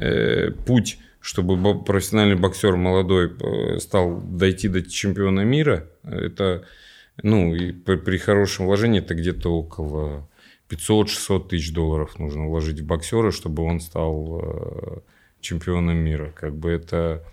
э, путь, чтобы профессиональный боксер молодой э, стал дойти до чемпиона мира, это, ну, и при, при хорошем вложении это где-то около 500-600 тысяч долларов нужно вложить в боксера, чтобы он стал э, чемпионом мира. Как бы это,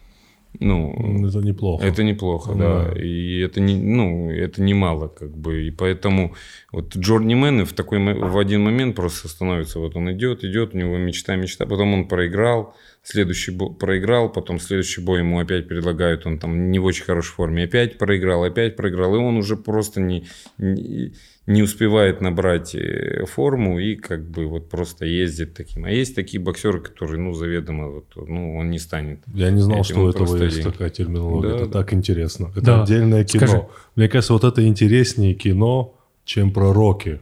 ну, Это неплохо. это неплохо, Да. да. И это не, ну, это немало, как бы. И поэтому вот джорнимены в такой в один момент просто становятся. Вот он идет, идет, у него мечта, мечта. Потом он проиграл, следующий бой проиграл, потом следующий бой ему опять предлагают, он там не в очень хорошей форме, опять проиграл, опять проиграл, и он уже просто не, не, не успевает набрать э, форму и как бы вот просто ездит таким. А есть такие боксеры, которые, ну, заведомо, вот, ну, он не станет. Я не знал, Этим что у этого есть деньги. такая терминология. Да, это да. так интересно. Это Да. отдельное кино. Скажи. Мне кажется, вот это интереснее кино, чем про Рокки.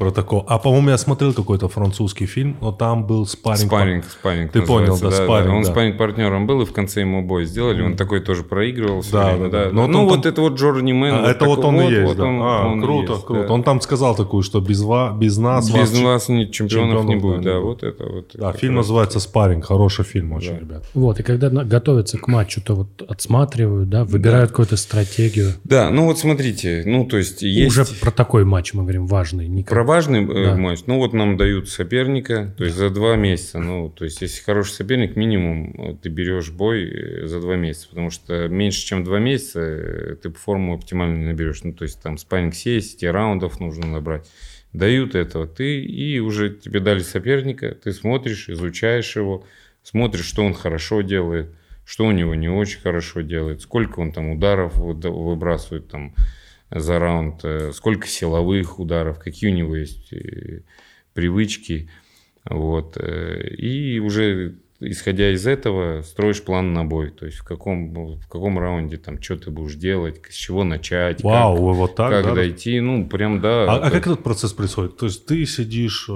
Про такое. А, по-моему, я смотрел какой-то французский фильм, но там был спарринг. Спарринг, спарринг. Ты понял, называется, да, спарринг, Он да. спарринг партнером был, и в конце ему бой сделали. Он такой тоже проигрывал все Да, время. да, да. Да, Но Ну, вот он вот там- это вот Джорни Мэн. А, это вот он и есть, вот да. он- а, он круто, есть, круто. да. Он там сказал такую, что без, ва- без нас Без вас- вас ни чемпионов не чемпионов, будет. да, Да, вот это вот. Да, фильм называется «Спарринг». Хороший фильм очень, Да. ребят. Вот, и когда готовятся к матчу, то вот отсматривают, да, выбирают какую-то стратегию. Да, ну вот смотрите, ну то есть есть... Уже про такой матч мы говорим, важный. Не Про важный э, Да. матч, ну вот нам дают соперника, то есть за два месяца, ну то есть если хороший соперник, минимум э, ты берешь бой э, за два месяца, потому что меньше чем два месяца ты форму оптимально не наберешь, ну то есть там спарринг сессии, раундов нужно набрать. Дают этого, ты и уже тебе дали соперника, ты смотришь, изучаешь его, смотришь, что он хорошо делает, что у него не очень хорошо делает, сколько он там ударов выбрасывает там за раунд, э, сколько силовых ударов, какие у него есть э, привычки. Вот. э, И уже исходя из этого строишь план на бой. То есть в каком, в каком раунде там что ты будешь делать, с чего начать, Вау, как, вот так, как да? дойти. Ну, прям да. А, а это- как этот процесс происходит? То есть ты сидишь э,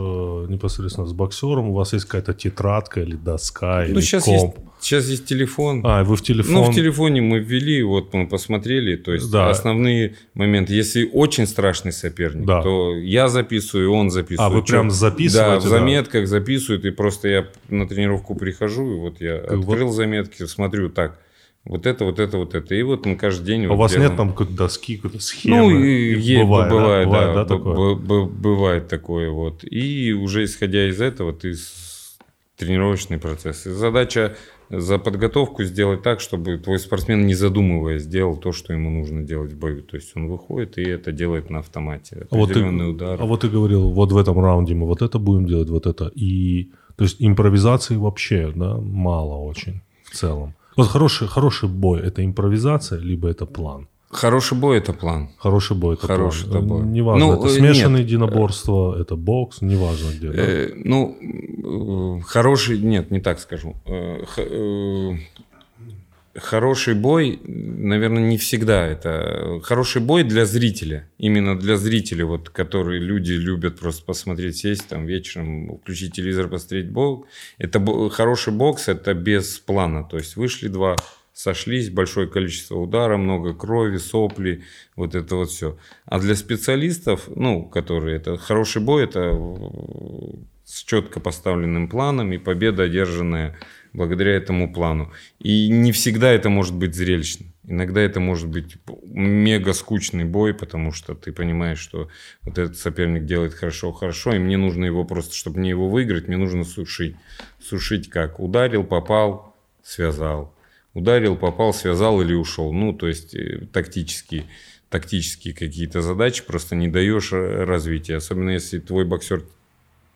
непосредственно с боксером, у вас есть какая-то тетрадка или доска, или Ну, сейчас есть, комп? сейчас есть телефон. А, вы в телефон... Ну, в телефоне мы ввели, вот мы посмотрели, то есть Да. основные моменты. Если очень страшный соперник, Да. то я записываю, он записывает. А, вы прям записываете, Да, в да? заметках записывают, и просто я на тренировку прихожу, и вот я Как открыл заметки, смотрю, так, вот это, вот это, вот это. И вот мы каждый день... А у вот вас делаем. нет там какой-то доски, какой-то схемы? Ну, и бывает, бывает, да, Бывает, да, б- такое? бывает такое вот. И уже исходя из этого ты тренировочный процесс. И задача за подготовку сделать так, чтобы твой спортсмен, не задумываясь, сделал то, что ему нужно делать в бою. То есть он выходит и это делает на автомате. А вот, ты, удар. а вот ты говорил, вот в этом раунде мы вот это будем делать, вот это. И, то есть импровизации вообще, да, мало очень в целом. Вот хороший, хороший бой – это импровизация, либо это план? Хороший бой – это план. Хороший бой – это Хороший план. это бой. Неважно, Ну, это э, смешанное нет. единоборство, это бокс, неважно где. да? Э, ну, э, хороший, нет, не так скажу. Э, э, Хороший бой, наверное, не всегда это. Хороший бой для зрителя. Именно для зрителя, вот, которые люди любят просто посмотреть, сесть там вечером, включить телевизор, посмотреть бой. Это хороший бокс, это без плана. То есть вышли два, сошлись, большое количество удара, много крови, сопли, вот это вот все. А для специалистов, ну, которые это хороший бой, это с четко поставленным планом и победа одержанная благодаря этому плану. И не всегда это может быть зрелищно. Иногда это может быть мега скучный бой, потому что ты понимаешь, что вот этот соперник делает хорошо-хорошо, и мне нужно его просто, чтобы мне его выиграть, мне нужно сушить. Сушить как? Ударил, попал, связал. Ударил, попал, связал или ушел. Ну, то есть э, тактические, тактические какие-то задачи просто не даешь э, развития. Особенно если твой боксер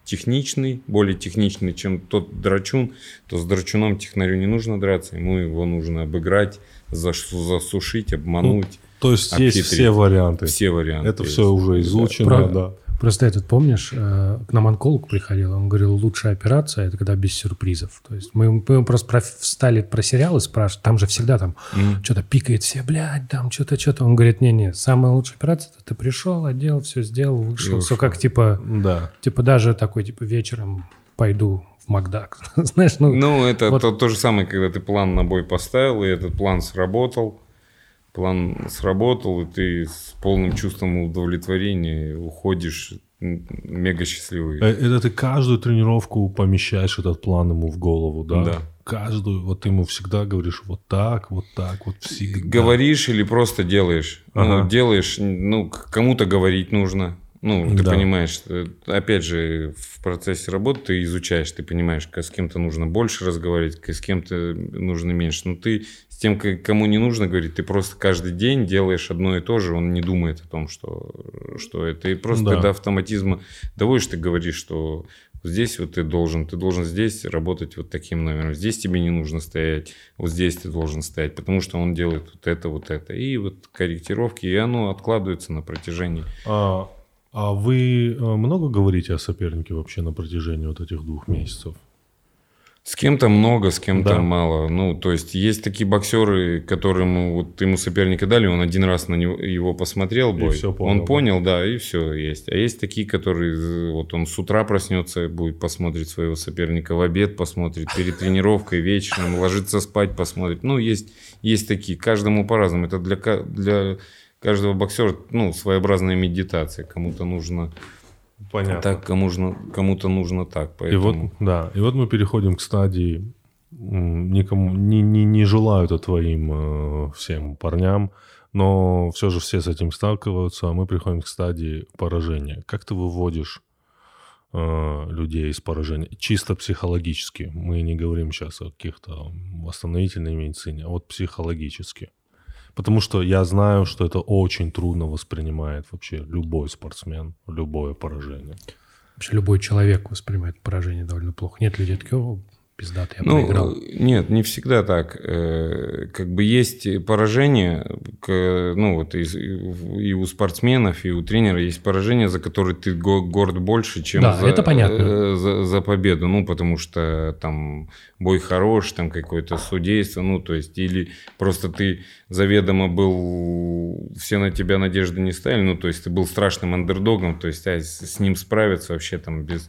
техничный, более техничный, чем тот драчун, то с драчуном технарю не нужно драться, ему его нужно обыграть, засушить, обмануть. Ну, то есть обхитрить. есть все варианты. Все варианты. Это есть. все уже изучено, Про... да. Просто этот, помнишь, э, к нам онколог приходил, он говорил, лучшая операция – это когда без сюрпризов. То есть мы, мы просто про, встали про сериалы, спрашивают, там же всегда там mm. что-то пикает все, блядь, там что-то, что-то. Он говорит, не-не, самая лучшая операция – это ты пришел, одел, все сделал, вышел. Все как типа, да. типа даже такой, типа вечером пойду в Макдак. Знаешь, ну... Ну, это вот... то, то же самое, когда ты план на бой поставил, и этот план сработал план сработал, и ты с полным чувством удовлетворения уходишь мега счастливый. Э, это ты каждую тренировку помещаешь этот план ему в голову, да? Да. Каждую, вот ты ему всегда говоришь вот так, вот так, вот всегда. Говоришь или просто делаешь? Ну, ага. Ну, делаешь, ну, кому-то говорить нужно. Ну, ты да. понимаешь, э, опять же, в процессе работы ты изучаешь, ты понимаешь, с кем-то нужно больше разговаривать, с кем-то нужно меньше. Но ты с тем, кому не нужно говорить, ты просто каждый день делаешь одно и то же, он не думает о том, что, что это. И просто да. до автоматизма доводишь, ты говоришь, что здесь вот ты должен, ты должен здесь работать вот таким номером, здесь тебе не нужно стоять, вот здесь ты должен стоять, потому что он делает вот это, вот это. И вот корректировки, и оно откладывается на протяжении. А а вы э, много говорите о сопернике вообще на протяжении вот этих двух месяцев? С кем-то много, с кем-то да. мало. Ну, то есть есть такие боксеры, которым вот ему соперника дали, он один раз на него его посмотрел бой, и все понял, он понял, да, и все есть. А есть такие, которые вот он с утра проснется, будет посмотреть своего соперника, в обед посмотрит, перед тренировкой вечером, ложится спать посмотрит. Ну, есть есть такие, каждому по-разному. Это для для каждого боксера ну, своеобразная медитация. Кому-то нужно Понятно. так, кому-то кому нужно так. Поэтому... И вот, да, и вот мы переходим к стадии никому не, не, не желаю это твоим э, всем парням, но все же все с этим сталкиваются, а мы приходим к стадии поражения. Как ты выводишь э, людей из поражения? Чисто психологически. Мы не говорим сейчас о каких-то восстановительной медицине, а вот психологически. Потому что я знаю, что это очень трудно воспринимает вообще любой спортсмен, любое поражение. Вообще любой человек воспринимает поражение довольно плохо. Нет людей такого, пиздатый, я ну, проиграл. Нет, не всегда так. Э, как бы есть поражение, ну вот и, и у спортсменов, и у тренера есть поражение, за которое ты горд больше, чем да, за, это понятно. Э, за, за победу. Ну, потому что там бой хорош, там какое-то судейство, ну, то есть, или просто ты заведомо был, все на тебя надежды не ставили, ну, то есть, ты был страшным андердогом, то есть, а с ним справиться вообще там без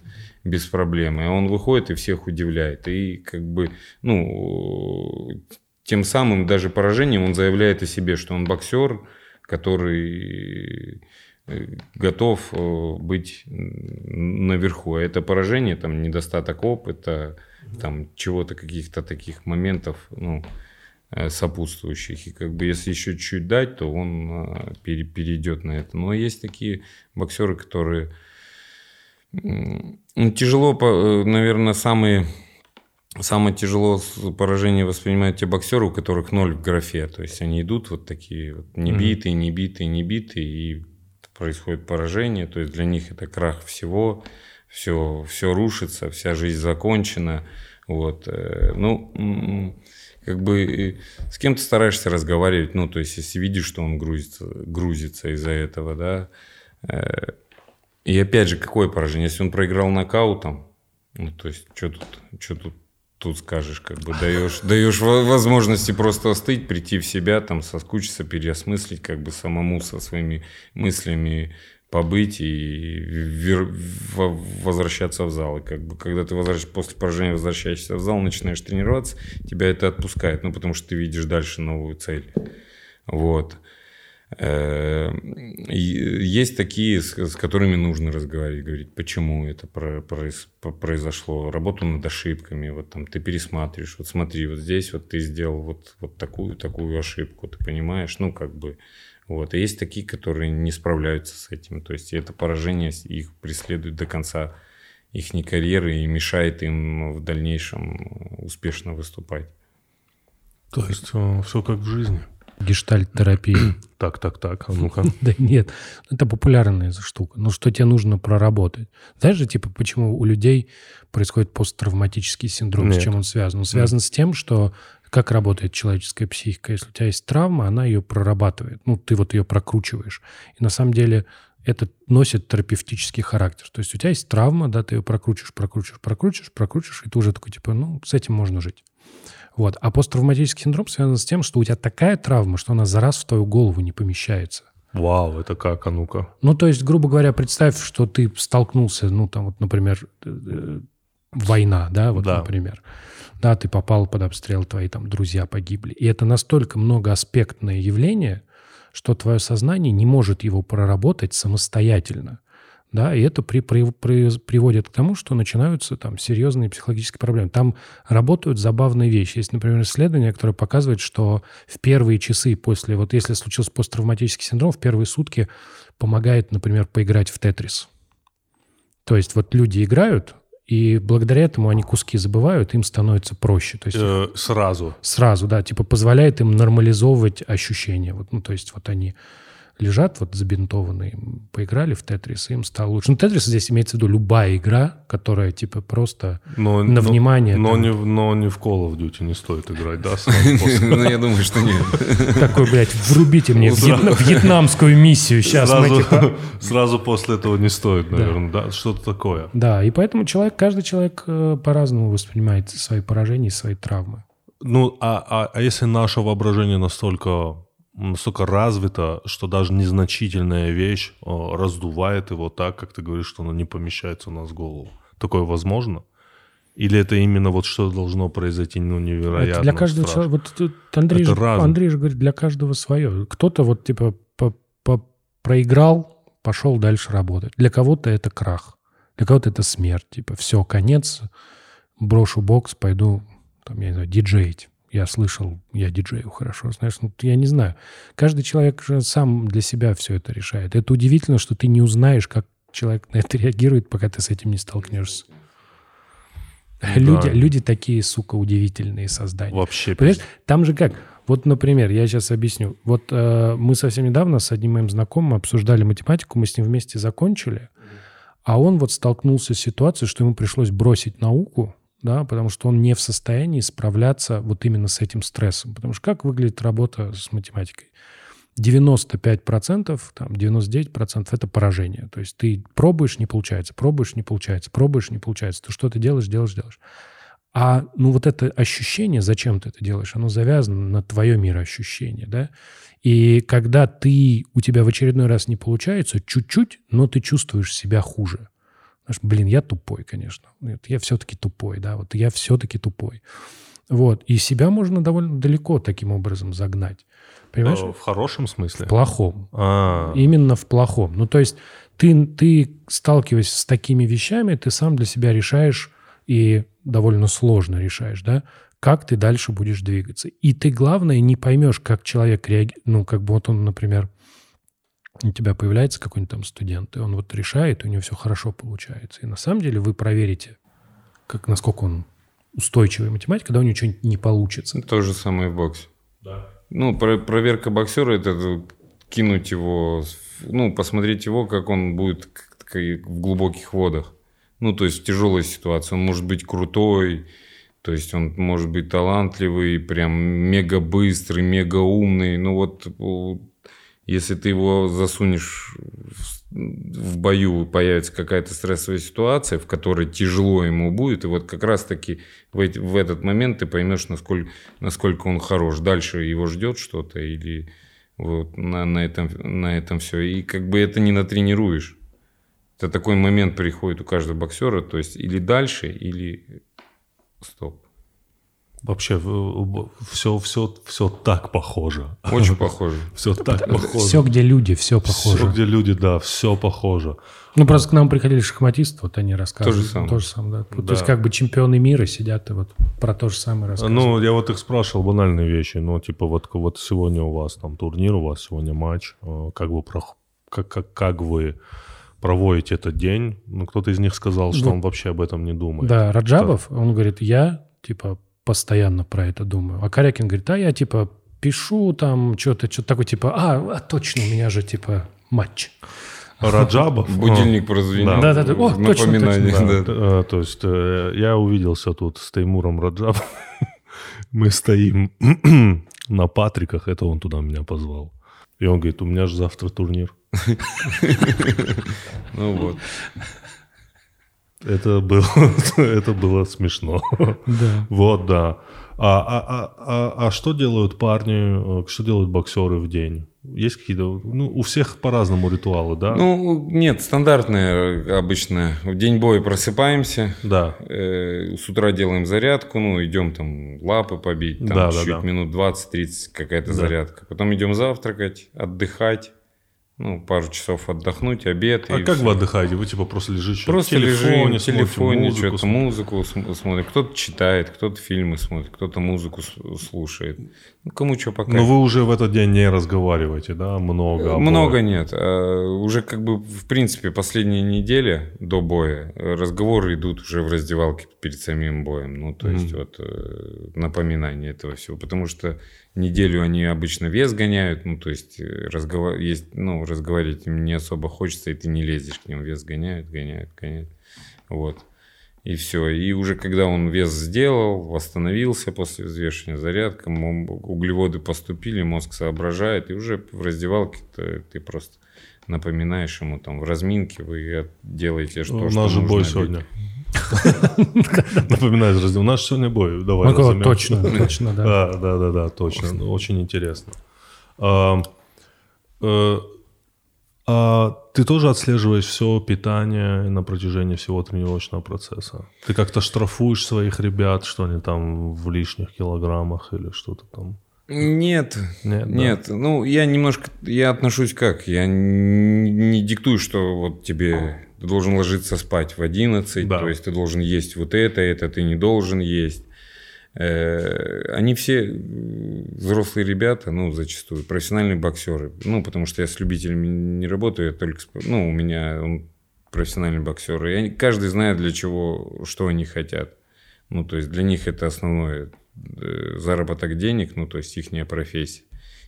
без проблем. И он выходит и всех удивляет. И как бы, ну, тем самым даже поражением он заявляет о себе, что он боксер, который э, готов э, быть наверху. А это поражение, там, недостаток опыта, там, чего-то, каких-то таких моментов, ну, э, сопутствующих. И как бы если еще чуть дать, то он перейдет на это. Но есть такие боксеры, которые тяжело, э, наверное, самые Самое тяжело поражение воспринимают те боксеры, у которых ноль в графе. То есть они идут вот такие вот небитые, небитые, небитые, и происходит поражение. То есть для них это крах всего, все, все рушится, вся жизнь закончена. Вот. Э, ну, как бы с кем ты стараешься разговаривать, ну, то есть если видишь, что он грузится, грузится из-за этого, да, э, и опять же, какое поражение? Если он проиграл нокаутом, ну, то есть, что тут, что тут, тут скажешь, как бы даешь, даешь возможности просто остыть, прийти в себя, там, соскучиться, переосмыслить, как бы самому со своими мыслями побыть и вер- возвращаться в зал. И как бы, когда ты возвращ... после поражения возвращаешься в зал, начинаешь тренироваться, тебя это отпускает, ну, потому что ты видишь дальше новую цель. Вот. Э, есть такие, с которыми нужно разговаривать, говорить, почему это произошло, работу над ошибками, вот там ты пересматриваешь, вот смотри, вот здесь вот ты сделал вот, вот такую, такую ошибку, ты понимаешь, ну, как бы, вот. И есть такие, которые не справляются с этим, то есть это поражение их преследует до конца их карьеры и мешает им в дальнейшем успешно выступать. То есть э, все как в жизни гештальт-терапии. Так, так, так, а ну-ка. Да нет, это популярная штука. Ну, что тебе нужно проработать? Знаешь же, типа, почему у людей происходит посттравматический синдром, с чем он связан? Он связан с тем, что как работает человеческая психика. Если у тебя есть травма, она ее прорабатывает. Ну, ты вот ее прокручиваешь. И на самом деле это носит терапевтический характер. То есть у тебя есть травма, да, ты ее прокручиваешь, прокручиваешь, прокручиваешь, прокручиваешь, и ты уже такой, типа, ну, с этим можно жить. Вот. А посттравматический синдром связан с тем, что у тебя такая травма, что она за раз в твою голову не помещается. Вау, это как, а ну-ка. Ну, то есть, грубо говоря, представь, что ты столкнулся, ну, там вот, например, э, э, война, да, вот, да. например. Да, ты попал под обстрел, твои там друзья погибли. И это настолько многоаспектное явление, что твое сознание не может его проработать самостоятельно. Да, и это при, при, при, приводит к тому, что начинаются там серьезные психологические проблемы. Там работают забавные вещи. Есть, например, исследование, которое показывает, что в первые часы после, вот если случился посттравматический синдром, в первые сутки помогает, например, поиграть в тетрис. То есть вот люди играют, и благодаря этому они куски забывают, им становится проще. То есть э, сразу. Сразу, да, типа позволяет им нормализовывать ощущения. Вот, ну, то есть вот они лежат вот забинтованные, поиграли в Тетрис, и им стало лучше. Ну, Тетрис здесь имеется в виду любая игра, которая типа просто но, на но, внимание. Но, там... не, но не в Call of Duty не стоит играть, да? Ну, я думаю, что нет. Такой, блядь, врубите мне вьетнамскую миссию сейчас. Типа сразу после этого не стоит, наверное, да? Что-то такое. Да, и поэтому человек, каждый человек э, по-разному воспринимает свои поражения и свои травмы. Ну, а, а, а если наше воображение настолько настолько развито, что даже незначительная вещь раздувает его так, как ты говоришь, что она не помещается у нас в голову. Такое возможно? Или это именно вот что должно произойти, ну, невероятно это Для каждого человека, вот Андрей, же, Андрей же говорит, для каждого свое. Кто-то вот типа по, по, проиграл, пошел дальше работать. Для кого-то это крах, для кого-то это смерть. Типа все, конец, брошу бокс, пойду, там, я не знаю, диджеить я слышал, я диджею хорошо, знаешь, ну, я не знаю. Каждый человек же сам для себя все это решает. Это удивительно, что ты не узнаешь, как человек на это реагирует, пока ты с этим не столкнешься. Да. Люди, люди такие, сука, удивительные создания. Вообще. Понимаешь, там же как? Вот, например, я сейчас объясню. Вот э, мы совсем недавно с одним моим знакомым обсуждали математику, мы с ним вместе закончили, а он вот столкнулся с ситуацией, что ему пришлось бросить науку, да, потому что он не в состоянии справляться вот именно с этим стрессом. Потому что как выглядит работа с математикой? 95%, там, 99% это поражение. То есть ты пробуешь, не получается, пробуешь, не получается, пробуешь, не получается. Ты что-то делаешь, делаешь, делаешь. А ну вот это ощущение, зачем ты это делаешь, оно завязано на твое мироощущение, да? И когда ты, у тебя в очередной раз не получается, чуть-чуть, но ты чувствуешь себя хуже. Потому что, блин, я тупой, конечно. Я все-таки тупой, да, вот я все-таки тупой. Вот. И себя можно довольно далеко таким образом загнать. Понимаешь? В хорошем смысле? В плохом. А-а-а. Именно в плохом. Ну, то есть ты, ты, сталкиваясь с такими вещами, ты сам для себя решаешь и довольно сложно решаешь, да, как ты дальше будешь двигаться. И ты, главное, не поймешь, как человек реагирует. Ну, как бы вот он, например, у тебя появляется какой-нибудь там студент, и он вот решает, у него все хорошо получается. И на самом деле вы проверите, как, насколько он устойчивый математик, когда у него что-нибудь не получится. То же самое в боксе. Да. Ну, про проверка боксера – это кинуть его, ну, посмотреть его, как он будет в глубоких водах. Ну, то есть в тяжелой ситуации. Он может быть крутой, то есть он может быть талантливый, прям мега быстрый, мега умный. Ну вот если ты его засунешь в бою, появится какая-то стрессовая ситуация, в которой тяжело ему будет, и вот как раз-таки в, в этот момент ты поймешь, насколько, насколько он хорош. Дальше его ждет что-то или Вот, на, на, этом, на этом все. И как бы это не натренируешь. Это такой момент приходит у каждого боксера, то есть или дальше, или стоп. Вообще все, все, все так похоже. Очень похоже. Все так похоже. Все, где люди, все похоже. Все, где люди, да, все похоже. Ну, просто к нам приходили шахматисты, вот они рассказывают. То же самое. То же самое, да. Да. То есть как бы чемпионы мира сидят и вот про то же самое рассказывают. Ну, я вот их спрашивал банальные вещи. Ну, типа, вот, вот сегодня у вас там турнир, у вас сегодня матч. э, Как вы, как, как, как вы проводите этот день? Ну, кто-то из них сказал, что Ну, он вообще об этом не думает. Да, Раджабов, он говорит, я, типа, постоянно про это думаю. А Корякин говорит, а я, типа, пишу там что-то, что-то такое, типа, а, а, точно, у меня же, типа, матч. Раджабов. Будильник прозвенел. Да. Да-да-да. О, точно, Напоминание, Да, да. э, то есть э, я увиделся тут с Теймуром Раджабом. Мы стоим на Патриках, это он туда меня позвал. И он говорит, у меня же завтра турнир. Ну вот. Это было, это было смешно. Да. Вот, да. А, а, а, а, а что делают парни, э, что делают боксеры в день? Есть какие-то... Ну, у всех по-разному ритуалы, да? Ну, нет, стандартное э, обычно. В день боя просыпаемся, да. э, с утра делаем зарядку, ну, идем там лапы побить, там Да, да, чуть да. минут 20-30 какая-то Да. зарядка. Потом идем завтракать, отдыхать, ну, пару часов отдохнуть, обед. А как всё. вы отдыхаете? Вы типа просто лежите Просто в телефоне, лежим в телефоне, музыку, что-то музыку см- смотрит, кто-то читает, кто-то фильмы смотрит, кто-то музыку слушает. Ну, кому что пока. Но вы уже в этот день не разговариваете, да? Много. обоих. Много нет. А, Уже как бы, в принципе, последние недели до боя э, разговоры идут уже в раздевалке перед самим боем. Ну, то есть, вот э, напоминание этого всего. Потому что неделю они обычно вес гоняют. Ну, то есть, э, разговор... есть, ну, разговаривать им не особо хочется, и ты не лезешь к ним. Вес гоняют, гоняют, гоняют. Вот. И все. И уже когда он вес сделал, восстановился после взвешивания, зарядка, углеводы поступили, мозг соображает, и уже в раздевалке ты, просто напоминаешь ему там в разминке вы делаете что, Ну, У что нас же нужно бой бить. сегодня. Напоминаю. У нас сегодня бой. Давай. Точно, точно, да. Да, да, да, да, точно. Очень интересно. А, э, а ты тоже отслеживаешь все питание на протяжении всего тренировочного процесса? Ты как-то штрафуешь своих ребят, что они там в лишних килограммах или что-то там? Нет, Нет, да? нет. Ну, я немножко, я отношусь как? Я не диктую, что вот тебе ты должен ложиться спать в 11, Да. то есть ты должен есть вот это, это ты не должен есть. Э, Они все взрослые ребята, ну, зачастую, профессиональные боксеры. Ну, потому что я с любителями не работаю, я только, ну, у меня он профессиональный боксер. И они- каждый знает, для чего, что они хотят. Ну, то есть для них это основное э, заработок денег, ну, то есть их профессия.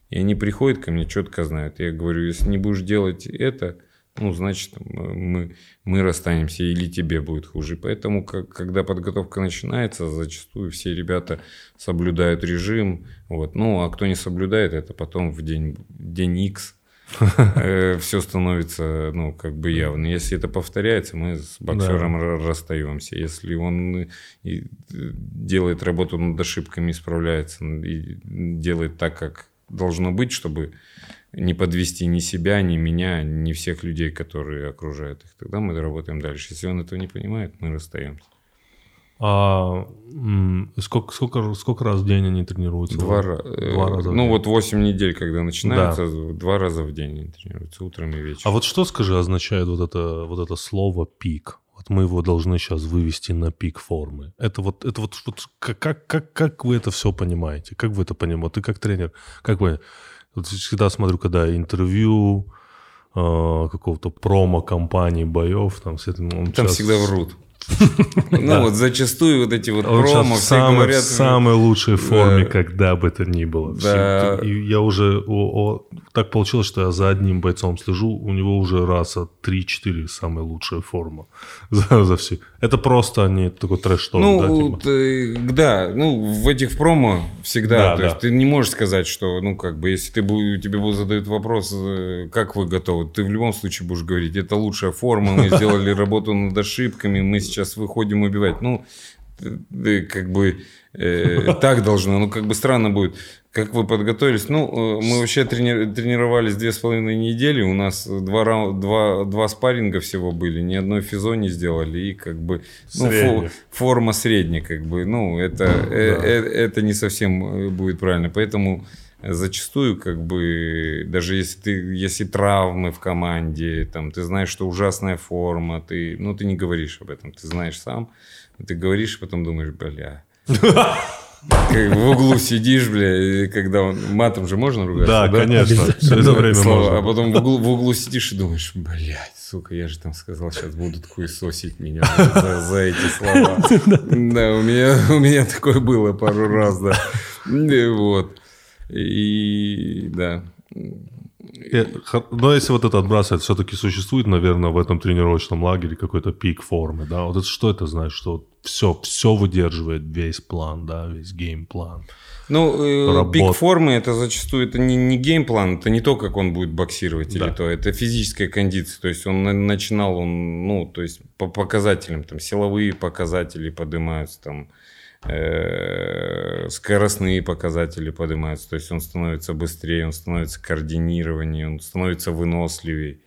И они приходят ко мне, четко знают. Я говорю, если не будешь делать это, ну, значит, м- мы, мы расстанемся, или тебе будет хуже. Поэтому, как, когда подготовка начинается, зачастую все ребята соблюдают режим. Вот. Ну, а кто не соблюдает, это потом в день, день X все становится, ну, как бы явно. Если это повторяется, мы с боксером ра- расстаемся. Если он э, делает работу над ошибками, исправляется и делает так, как должно быть, чтобы не подвести ни себя, ни меня, ни всех людей, которые окружают их, тогда мы работаем дальше. Если он этого не понимает, мы расстаемся. А сколько, сколько, сколько раз в день они тренируются? Два, э, Два раза в ну вот 8 недель, когда начинается, два раза в день они тренируются, утром и вечером. А вот что, скажи, означает вот это, вот это слово «пик»? Вот мы его должны сейчас вывести на пик формы. Это вот, это вот, вот как, как, как, как вы это все понимаете? Как вы это понимаете? Ты как тренер, как вы... Вот всегда смотрю, когда интервью э, какого-то промо-компании боев, там, все, это, он Там щас- всегда врут. Ну вот зачастую вот эти вот промо все говорят. в самой лучшей форме, Да. когда бы то ни было. Я уже... так получилось, что я за одним бойцом слежу, у него уже раза 3-4 самая лучшая форма за, все. Это просто не такой трэш-ток, Ну, да, типа? э, да, ну, в этих промо всегда, Да, то есть ты не можешь сказать, что, ну, как бы, если ты, тебе задают вопрос, э, как вы готовы, ты в любом случае будешь говорить, это лучшая форма, мы сделали работу над ошибками, мы сейчас выходим убивать. Ну, э, э, как бы, э, так должно. Ну, как бы странно будет. Как вы подготовились? Ну, э, мы вообще трени- тренировались две с половиной недели. У нас два, рау- два, два спарринга всего были. Ни одной физо не сделали. И как бы ну, фо- форма средняя. Как бы, ну, это, э, э, это не совсем э, будет правильно. Поэтому зачастую, как бы, даже если ты, если травмы в команде, там, ты знаешь, что ужасная форма, ты, ну, ты не говоришь об этом, ты знаешь сам, ты говоришь, а потом думаешь, бля, как в углу сидишь, бля, и когда он, матом же можно ругаться, Да, конечно. Все это время Слова, а можно. потом в углу, в углу сидишь и думаешь, блядь, сука, я же там сказал, сейчас будут хуесосить меня за, за эти слова. Да, у меня, у меня такое было пару раз, да. И Вот. И да. Э, Но если вот это отбрасывать, все-таки существует, наверное, в этом тренировочном лагере какой-то пик формы, да? Вот это что это значит, что все, все выдерживает весь план, да, весь геймплан. Ну, э, Работа. пик формы это зачастую это не, не геймплан, это не то, как он будет боксировать Да. или то, это физическая кондиция. То есть он на- начинал, он, ну, то есть по показателям, там, силовые показатели поднимаются, там, скоростные показатели поднимаются. То есть он становится быстрее, он становится координированнее, он становится выносливее.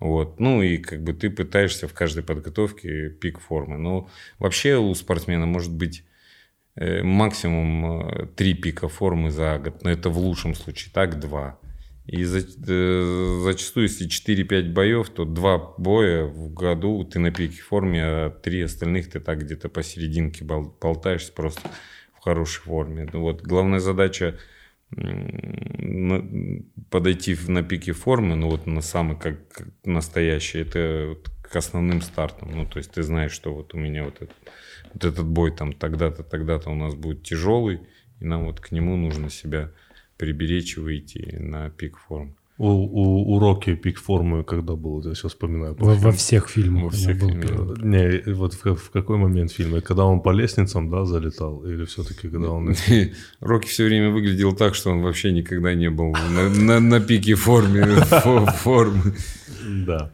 Вот. Ну и как бы ты пытаешься в каждой подготовке пик формы. Но вообще у спортсмена может быть э, максимум э, три пика формы за год. Но это в лучшем случае. Так, два. И э, зачастую, если 4-5 боев, то два боя в году ты на пике форме, а три остальных ты так где-то посерединке бол- болтаешься просто в хорошей форме. Ну Вот. Главная задача подойти на пике формы, ну вот на самый как настоящий, это вот к основным стартам. Ну, то есть ты знаешь, что вот у меня вот этот, вот этот бой там тогда-то, тогда-то у нас будет тяжелый, и нам вот к нему нужно себя приберечь и выйти на пик формы. У, у, уроки пик формы когда был? Я сейчас вспоминаю. по Во, во всех фильмах Во всех был фильмах. Не, вот в, в какой момент фильма? Когда он по лестницам, да, залетал? Или все-таки когда он... Рокки все время выглядел так, что он вообще никогда не был на, на- на пике форме, фо- формы. Да.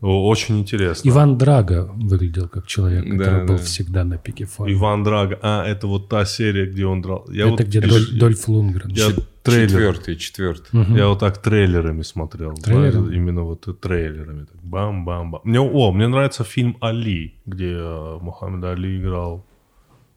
Очень интересно. Иван Драго выглядел как человек, Да, который был да. всегда на пике формы. Иван Драго. А, это вот та серия, где он драл. Я Это вот, где я- Доль- Дольф Лунгрен. Я Чет- трейлер. Четвертый, четвертый. Мгм. Я вот так трейлерами смотрел. Трейлером? знаешь, Именно вот трейлерами. Так бам-бам-бам. Мне, о, мне нравится фильм «Али», где э, Мухаммед Али играл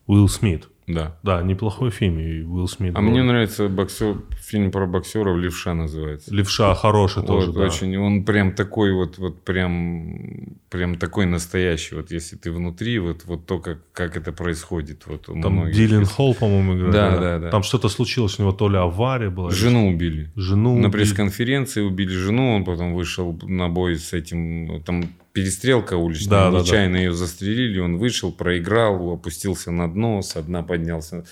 Уилл Смит. Да. Да, неплохой фильм, и Уилл Смит. А был. мне нравится боксер, фильм про боксеров «Левша» называется. Левша хороший тоже, Вот, да. очень, он прям такой вот, вот прям, прям такой настоящий. Вот если ты внутри, вот, вот то, как, как это происходит. Вот у Там многих. Дилен Холл, по-моему, играет. Да, да, да. Там что-то случилось, у него то ли авария была. или Жену убили. Жену На убили. пресс-конференции убили жену, он потом вышел на бой с этим, там перестрелка уличная, Да, да, да. нечаянно ее застрелили, он вышел, проиграл, опустился на дно, со дна поднялся,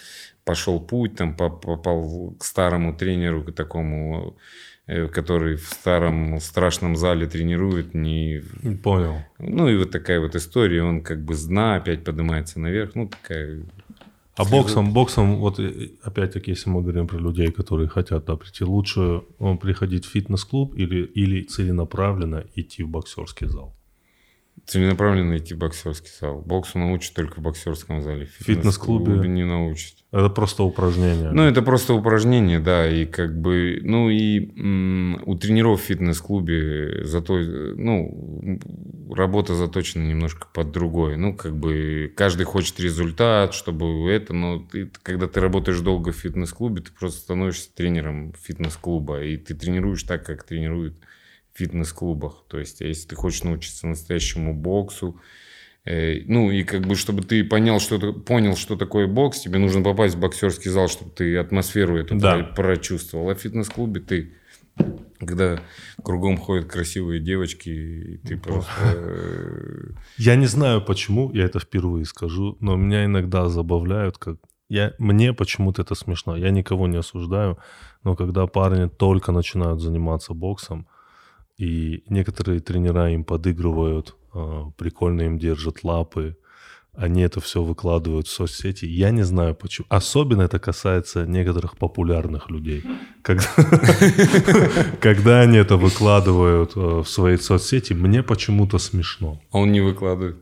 пошел путь, там по- попал к старому тренеру, к такому, э, который в старом страшном зале тренирует, не... Понял. Ну и вот такая вот история, он как бы с дна опять поднимается наверх, ну такая... А боксом, боксом, вот э, опять-таки, если мы говорим про людей, которые хотят да, прийти, лучше э, приходить в фитнес-клуб или, или целенаправленно идти в боксерский зал? Целенаправленно идти в боксерский зал. Боксу научат только в боксерском зале. В фитнес-клубе? не научат. Это просто упражнение. Ну, это просто упражнение, да, и как бы, ну, и м, у тренеров в фитнес-клубе зато, ну, работа заточена немножко под другое. Ну, как бы, каждый хочет результат, чтобы это, но ты, когда ты работаешь долго в фитнес-клубе, ты просто становишься тренером фитнес-клуба, и ты тренируешь так, как тренируют фитнес-клубах. То есть, если ты хочешь научиться настоящему боксу, Э, Ну, и как бы, чтобы ты понял, что ты, понял, что такое бокс, тебе нужно попасть в боксерский зал, чтобы ты атмосферу эту Да. про- прочувствовал. А в фитнес-клубе ты, когда кругом ходят красивые девочки, и ты просто... э, Я не знаю почему, я это впервые скажу, но меня иногда забавляют, как я, мне почему-то это смешно. Я никого не осуждаю, но когда парни только начинают заниматься боксом, и некоторые тренера им подыгрывают, а, прикольно им держат лапы, они это все выкладывают в соцсети. Я не знаю почему. Особенно это касается некоторых популярных людей. Когда, они это выкладывают э, в свои соцсети, мне почему-то смешно. А он не выкладывает.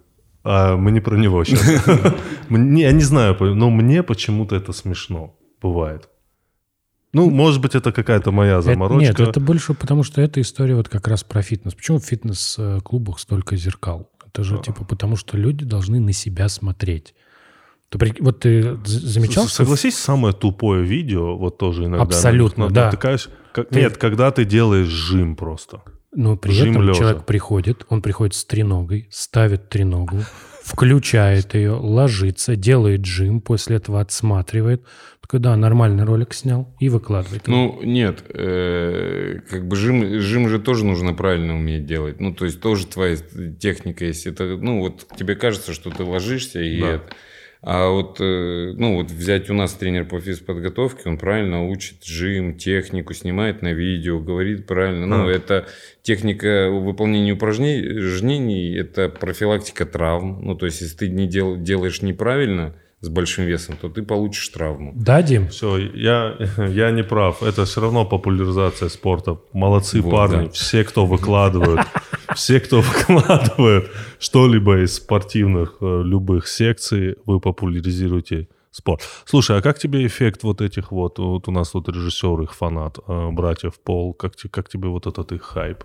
А мы не про него сейчас. Я не знаю, но мне почему-то это смешно бывает. Ну, может быть, это какая-то моя Это- заморочка. нет, это больше потому, что эта история вот как раз про фитнес. Почему в фитнес-клубах столько зеркал? Это же типа потому, что люди должны на себя смотреть. Ты Вот ты замечал, что Согласись, самое тупое видео, вот тоже иногда... Абсолютно, да. натыкаешь. Как- Ты- Нет, когда ты делаешь жим просто. Но при Жим этом лежа. человек приходит, он приходит с треногой, ставит треногу, включает ее, ложится, делает джим, после этого отсматривает. Такой, да, нормальный ролик снял и выкладывает. Ну, нет, э, как бы жим, жим же тоже нужно правильно уметь делать. Ну, то есть тоже твоя техника есть. Это, ну, вот тебе кажется, что ты ложишься и Да. это. А вот, э, ну, вот взять у нас тренер по физподготовке, он правильно учит жим, технику, снимает на видео, говорит правильно. Ну, А. это техника выполнения упражнений, это профилактика травм. Ну, то есть, если ты не дел, делаешь неправильно с большим весом, то ты получишь травму. Да, Дим? Все, я, я не прав. Это все равно популяризация спорта. Молодцы Вот, парни. да. Все, кто выкладывают, все, кто выкладывает что-либо из спортивных э, любых секций, вы популяризируете спорт. Слушай, а как тебе эффект вот этих вот, вот у нас тут режиссер, их фанат, э, братьев Пол, как, как тебе вот этот их хайп?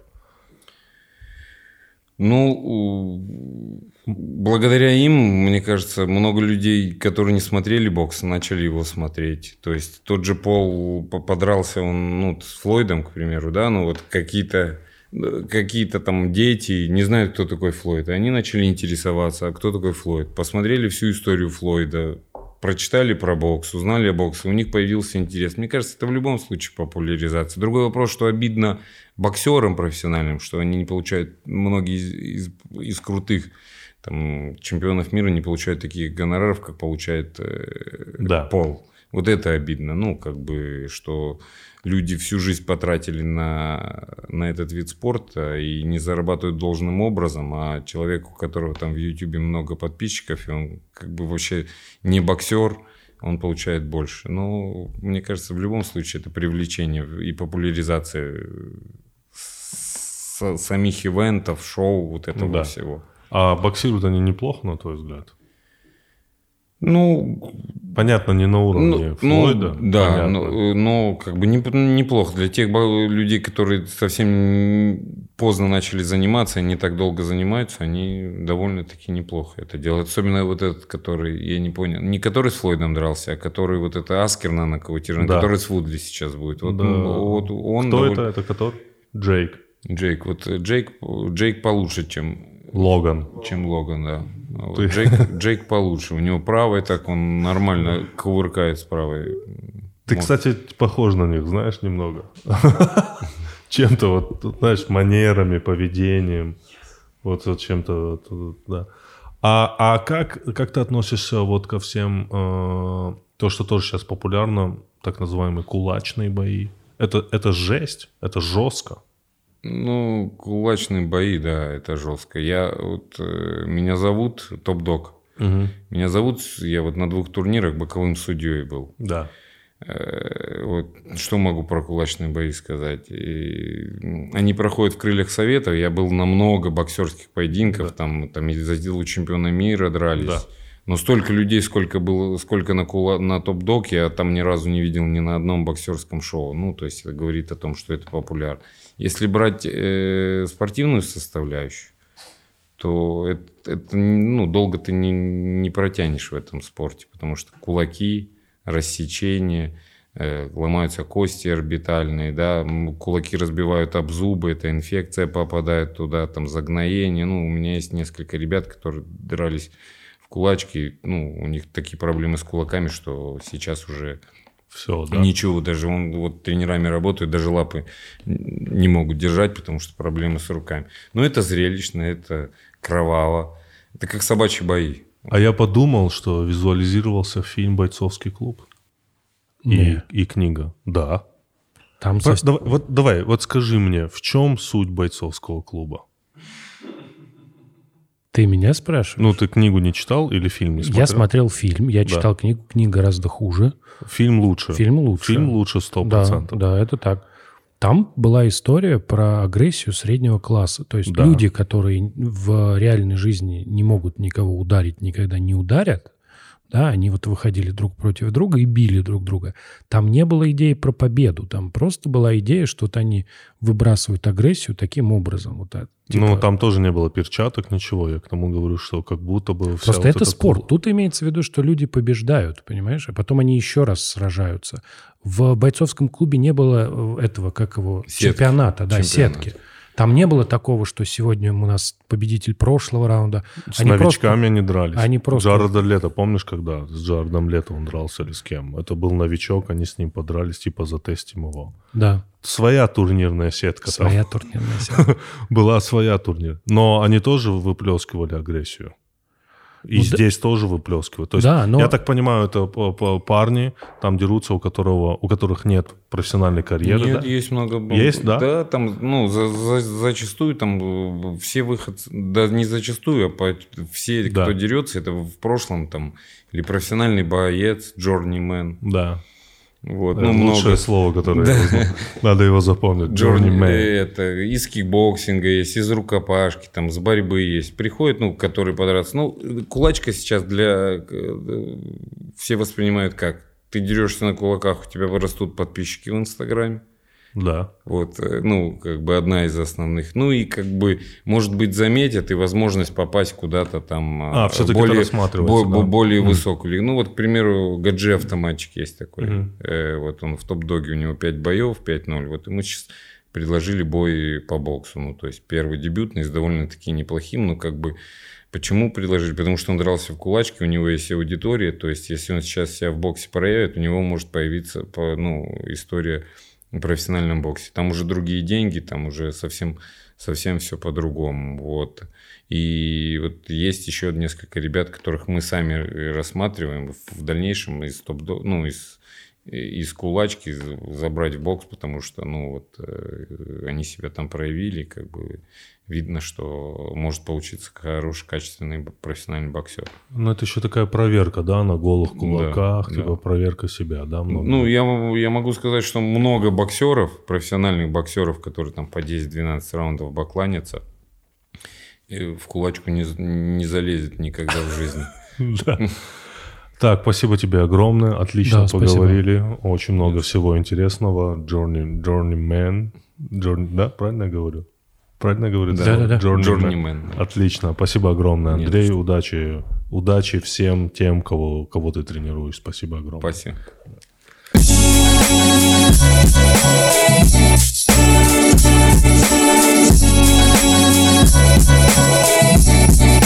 Ну, благодаря им, мне кажется, много людей, которые не смотрели бокс, начали его смотреть. То есть тот же Пол по- подрался, он, ну, с Флойдом, к примеру, да, ну вот какие-то э, какие-то там дети не знают, кто такой Флойд, и они начали интересоваться, а кто такой Флойд. Посмотрели всю историю Флойда, прочитали про бокс, узнали о боксе, у них появился интерес. Мне кажется, это в любом случае популяризация. Другой вопрос, что обидно боксерам профессиональным, что они не получают, многие из, из- из крутых там, чемпионов мира не получают таких гонораров, как получает э, Да. Пол. Вот это обидно. Ну, как бы, что люди всю жизнь потратили на, на этот вид спорта и не зарабатывают должным образом, а человек, у которого там в Ютубе много подписчиков, и он как бы вообще не боксер, он получает больше. Но мне кажется, в любом случае это привлечение и популяризация с- самих ивентов, шоу, вот этого Да. всего. А боксируют они неплохо, на твой взгляд? Ну, Понятно, не на уровне ну, Флойда. да, понятно. но, но как бы не- неплохо для тех людей, которые совсем поздно начали заниматься, и не так долго занимаются, они довольно-таки неплохо это делают. Особенно вот этот, который, я не понял, не который с Флойдом дрался, а который вот это Аскер на нокаутирован, Да. который с Вудли сейчас будет. Вот, Да. ну, вот он Кто довольно- это? Это который? Джейк. Джейк. Вот Джейк, Джейк получше, чем Логан. чем Логан, да. А вот Ты- Джейк, Джейк получше. У него правый так, он нормально кувыркает с правой. Ты, Вот. кстати, похож на них, знаешь, немного. Чем-то вот, знаешь, манерами, поведением. Вот, вот чем-то, вот, да. А, а как, как ты относишься вот ко всем, э, то, что тоже сейчас популярно, так называемые кулачные бои? Это, это жесть, это жестко. Ну, кулачные бои, да, это жестко. Я вот, э, меня зовут Топ Дог. Меня зовут, я вот на двух турнирах боковым судьей был. Да. Э, Вот, что могу про кулачные бои сказать? И, они проходят в крыльях Совета. Я был на много боксерских поединков. Там, там и за титул чемпиона мира дрались. Да. Но столько людей, сколько было, сколько на, кула, на топ-дог, я там ни разу не видел ни на одном боксерском шоу. Ну, то есть это говорит о том, что это популярно. Если брать э, спортивную составляющую, то это, это, ну, долго ты не, не протянешь в этом спорте, потому что кулаки, рассечения, э, ломаются кости орбитальные, да, кулаки разбивают об зубы, эта инфекция попадает туда, там загноение. Ну, у меня есть несколько ребят, которые дрались в кулачки, ну, у них такие проблемы с кулаками, что сейчас уже Все, да. Ничего, даже он вот тренерами работают, даже лапы не могут держать, потому что проблемы с руками. Но это зрелищно, это кроваво. Это как собачьи бои. А я подумал, что визуализировался фильм «Бойцовский клуб» и, и книга. Да. Там Про- со- давай, вот, давай, вот скажи мне, в чем суть бойцовского клуба? Ты меня спрашиваешь? Ну, ты книгу не читал или фильм не смотрел? я смотрел фильм, я Да. читал книгу, книга гораздо хуже. Фильм лучше. Фильм лучше. Фильм лучше Да, 100%. да, это так. Там была история про агрессию среднего класса. То есть Да. люди, которые в реальной жизни не могут никого ударить, никогда не ударят, да, они вот выходили друг против друга и били друг друга. Там не было идеи про победу, там просто была идея, что вот они выбрасывают агрессию таким образом. Вот, так, типа- Ну, там тоже не было перчаток, ничего. Я к тому говорю, что как будто бы... вся Просто вот это спорт. кул- Тут имеется в виду, что люди побеждают, понимаешь? А потом они еще раз сражаются. В бойцовском клубе не было э, этого, как его, Сетки. чемпионата, да, Чемпионата. сетки. Там не было такого, что сегодня у нас победитель прошлого раунда. С Они новичками они дрались. они просто- Джареда Лето, помнишь, когда с Джаредом Лето он дрался или с кем? Это был новичок, они с ним подрались, типа затестим его. Да, Своя турнирная сетка там. своя турнирная сетка. Была своя турнир. Но они тоже выплескивали агрессию. И Ну, да- здесь тоже выплескивают. То есть, Да, но- я так понимаю, это парни там дерутся, у, которого, у которых нет профессиональной карьеры. Нет, да? есть много. Есть, да? Да, там, ну, за- за- зачастую там э, все выходцы, да не зачастую, а по- все, Да. кто дерется, это в прошлом там или профессиональный боец, journeyman. Да. Вот, ну, лучшее много. слово, которое Да. я знаю. Надо его запомнить. Journey, это из кикбоксинга есть, из рукопашки, там с борьбы есть. Приходят, ну, которые подраться. Ну, кулачка сейчас для... э, Все воспринимают как? Ты дерешься на кулаках, у тебя вырастут подписчики в Инстаграме. Да. Вот, э, ну, как бы одна из основных. Ну, и как бы, может быть, заметят и возможность попасть куда-то там... А, э, это более, бо- да. бо- более Мгм. высокую лигу. Ну, вот, к примеру, Гаджи автоматчик есть такой. Мгм. Э, вот он в топ-доге, у него 5 боев, 5-0. Вот ему сейчас предложили бой по боксу. Ну, то есть, первый дебютный с довольно-таки неплохим, но как бы... Почему предложили? Потому что он дрался в кулачке, у него есть аудитория, то есть если он сейчас себя в боксе проявит, у него может появиться по- ну, история профессиональном боксе. Там уже другие деньги, там уже совсем, совсем все по-другому. Вот. И вот есть еще несколько ребят, которых мы сами рассматриваем в дальнейшем из топ ну, из из кулачки забрать в бокс, потому что, ну, вот, э, они себя там проявили, как бы видно, что может получиться хороший, качественный профессиональный боксер. Ну, это еще такая проверка, да, на голых кулаках, Да, типа да. проверка себя, да, много. Ну, я, я могу сказать, что много боксеров, профессиональных боксеров, которые там по 10-12 раундов бакланятся, и в кулачку не, не залезет никогда в жизни. Так, спасибо тебе огромное. Отлично да, поговорили. Спасибо. Очень много yes. всего интересного. Journey, Journeyman. Journey, да, правильно я говорю? Правильно я говорю? Да, да, да. да. Journeyman. Journeyman. Отлично. Спасибо огромное, Андрей. Нет, удачи. Удачи всем тем, кого, кого ты тренируешь. Спасибо огромное. Спасибо. Thank you.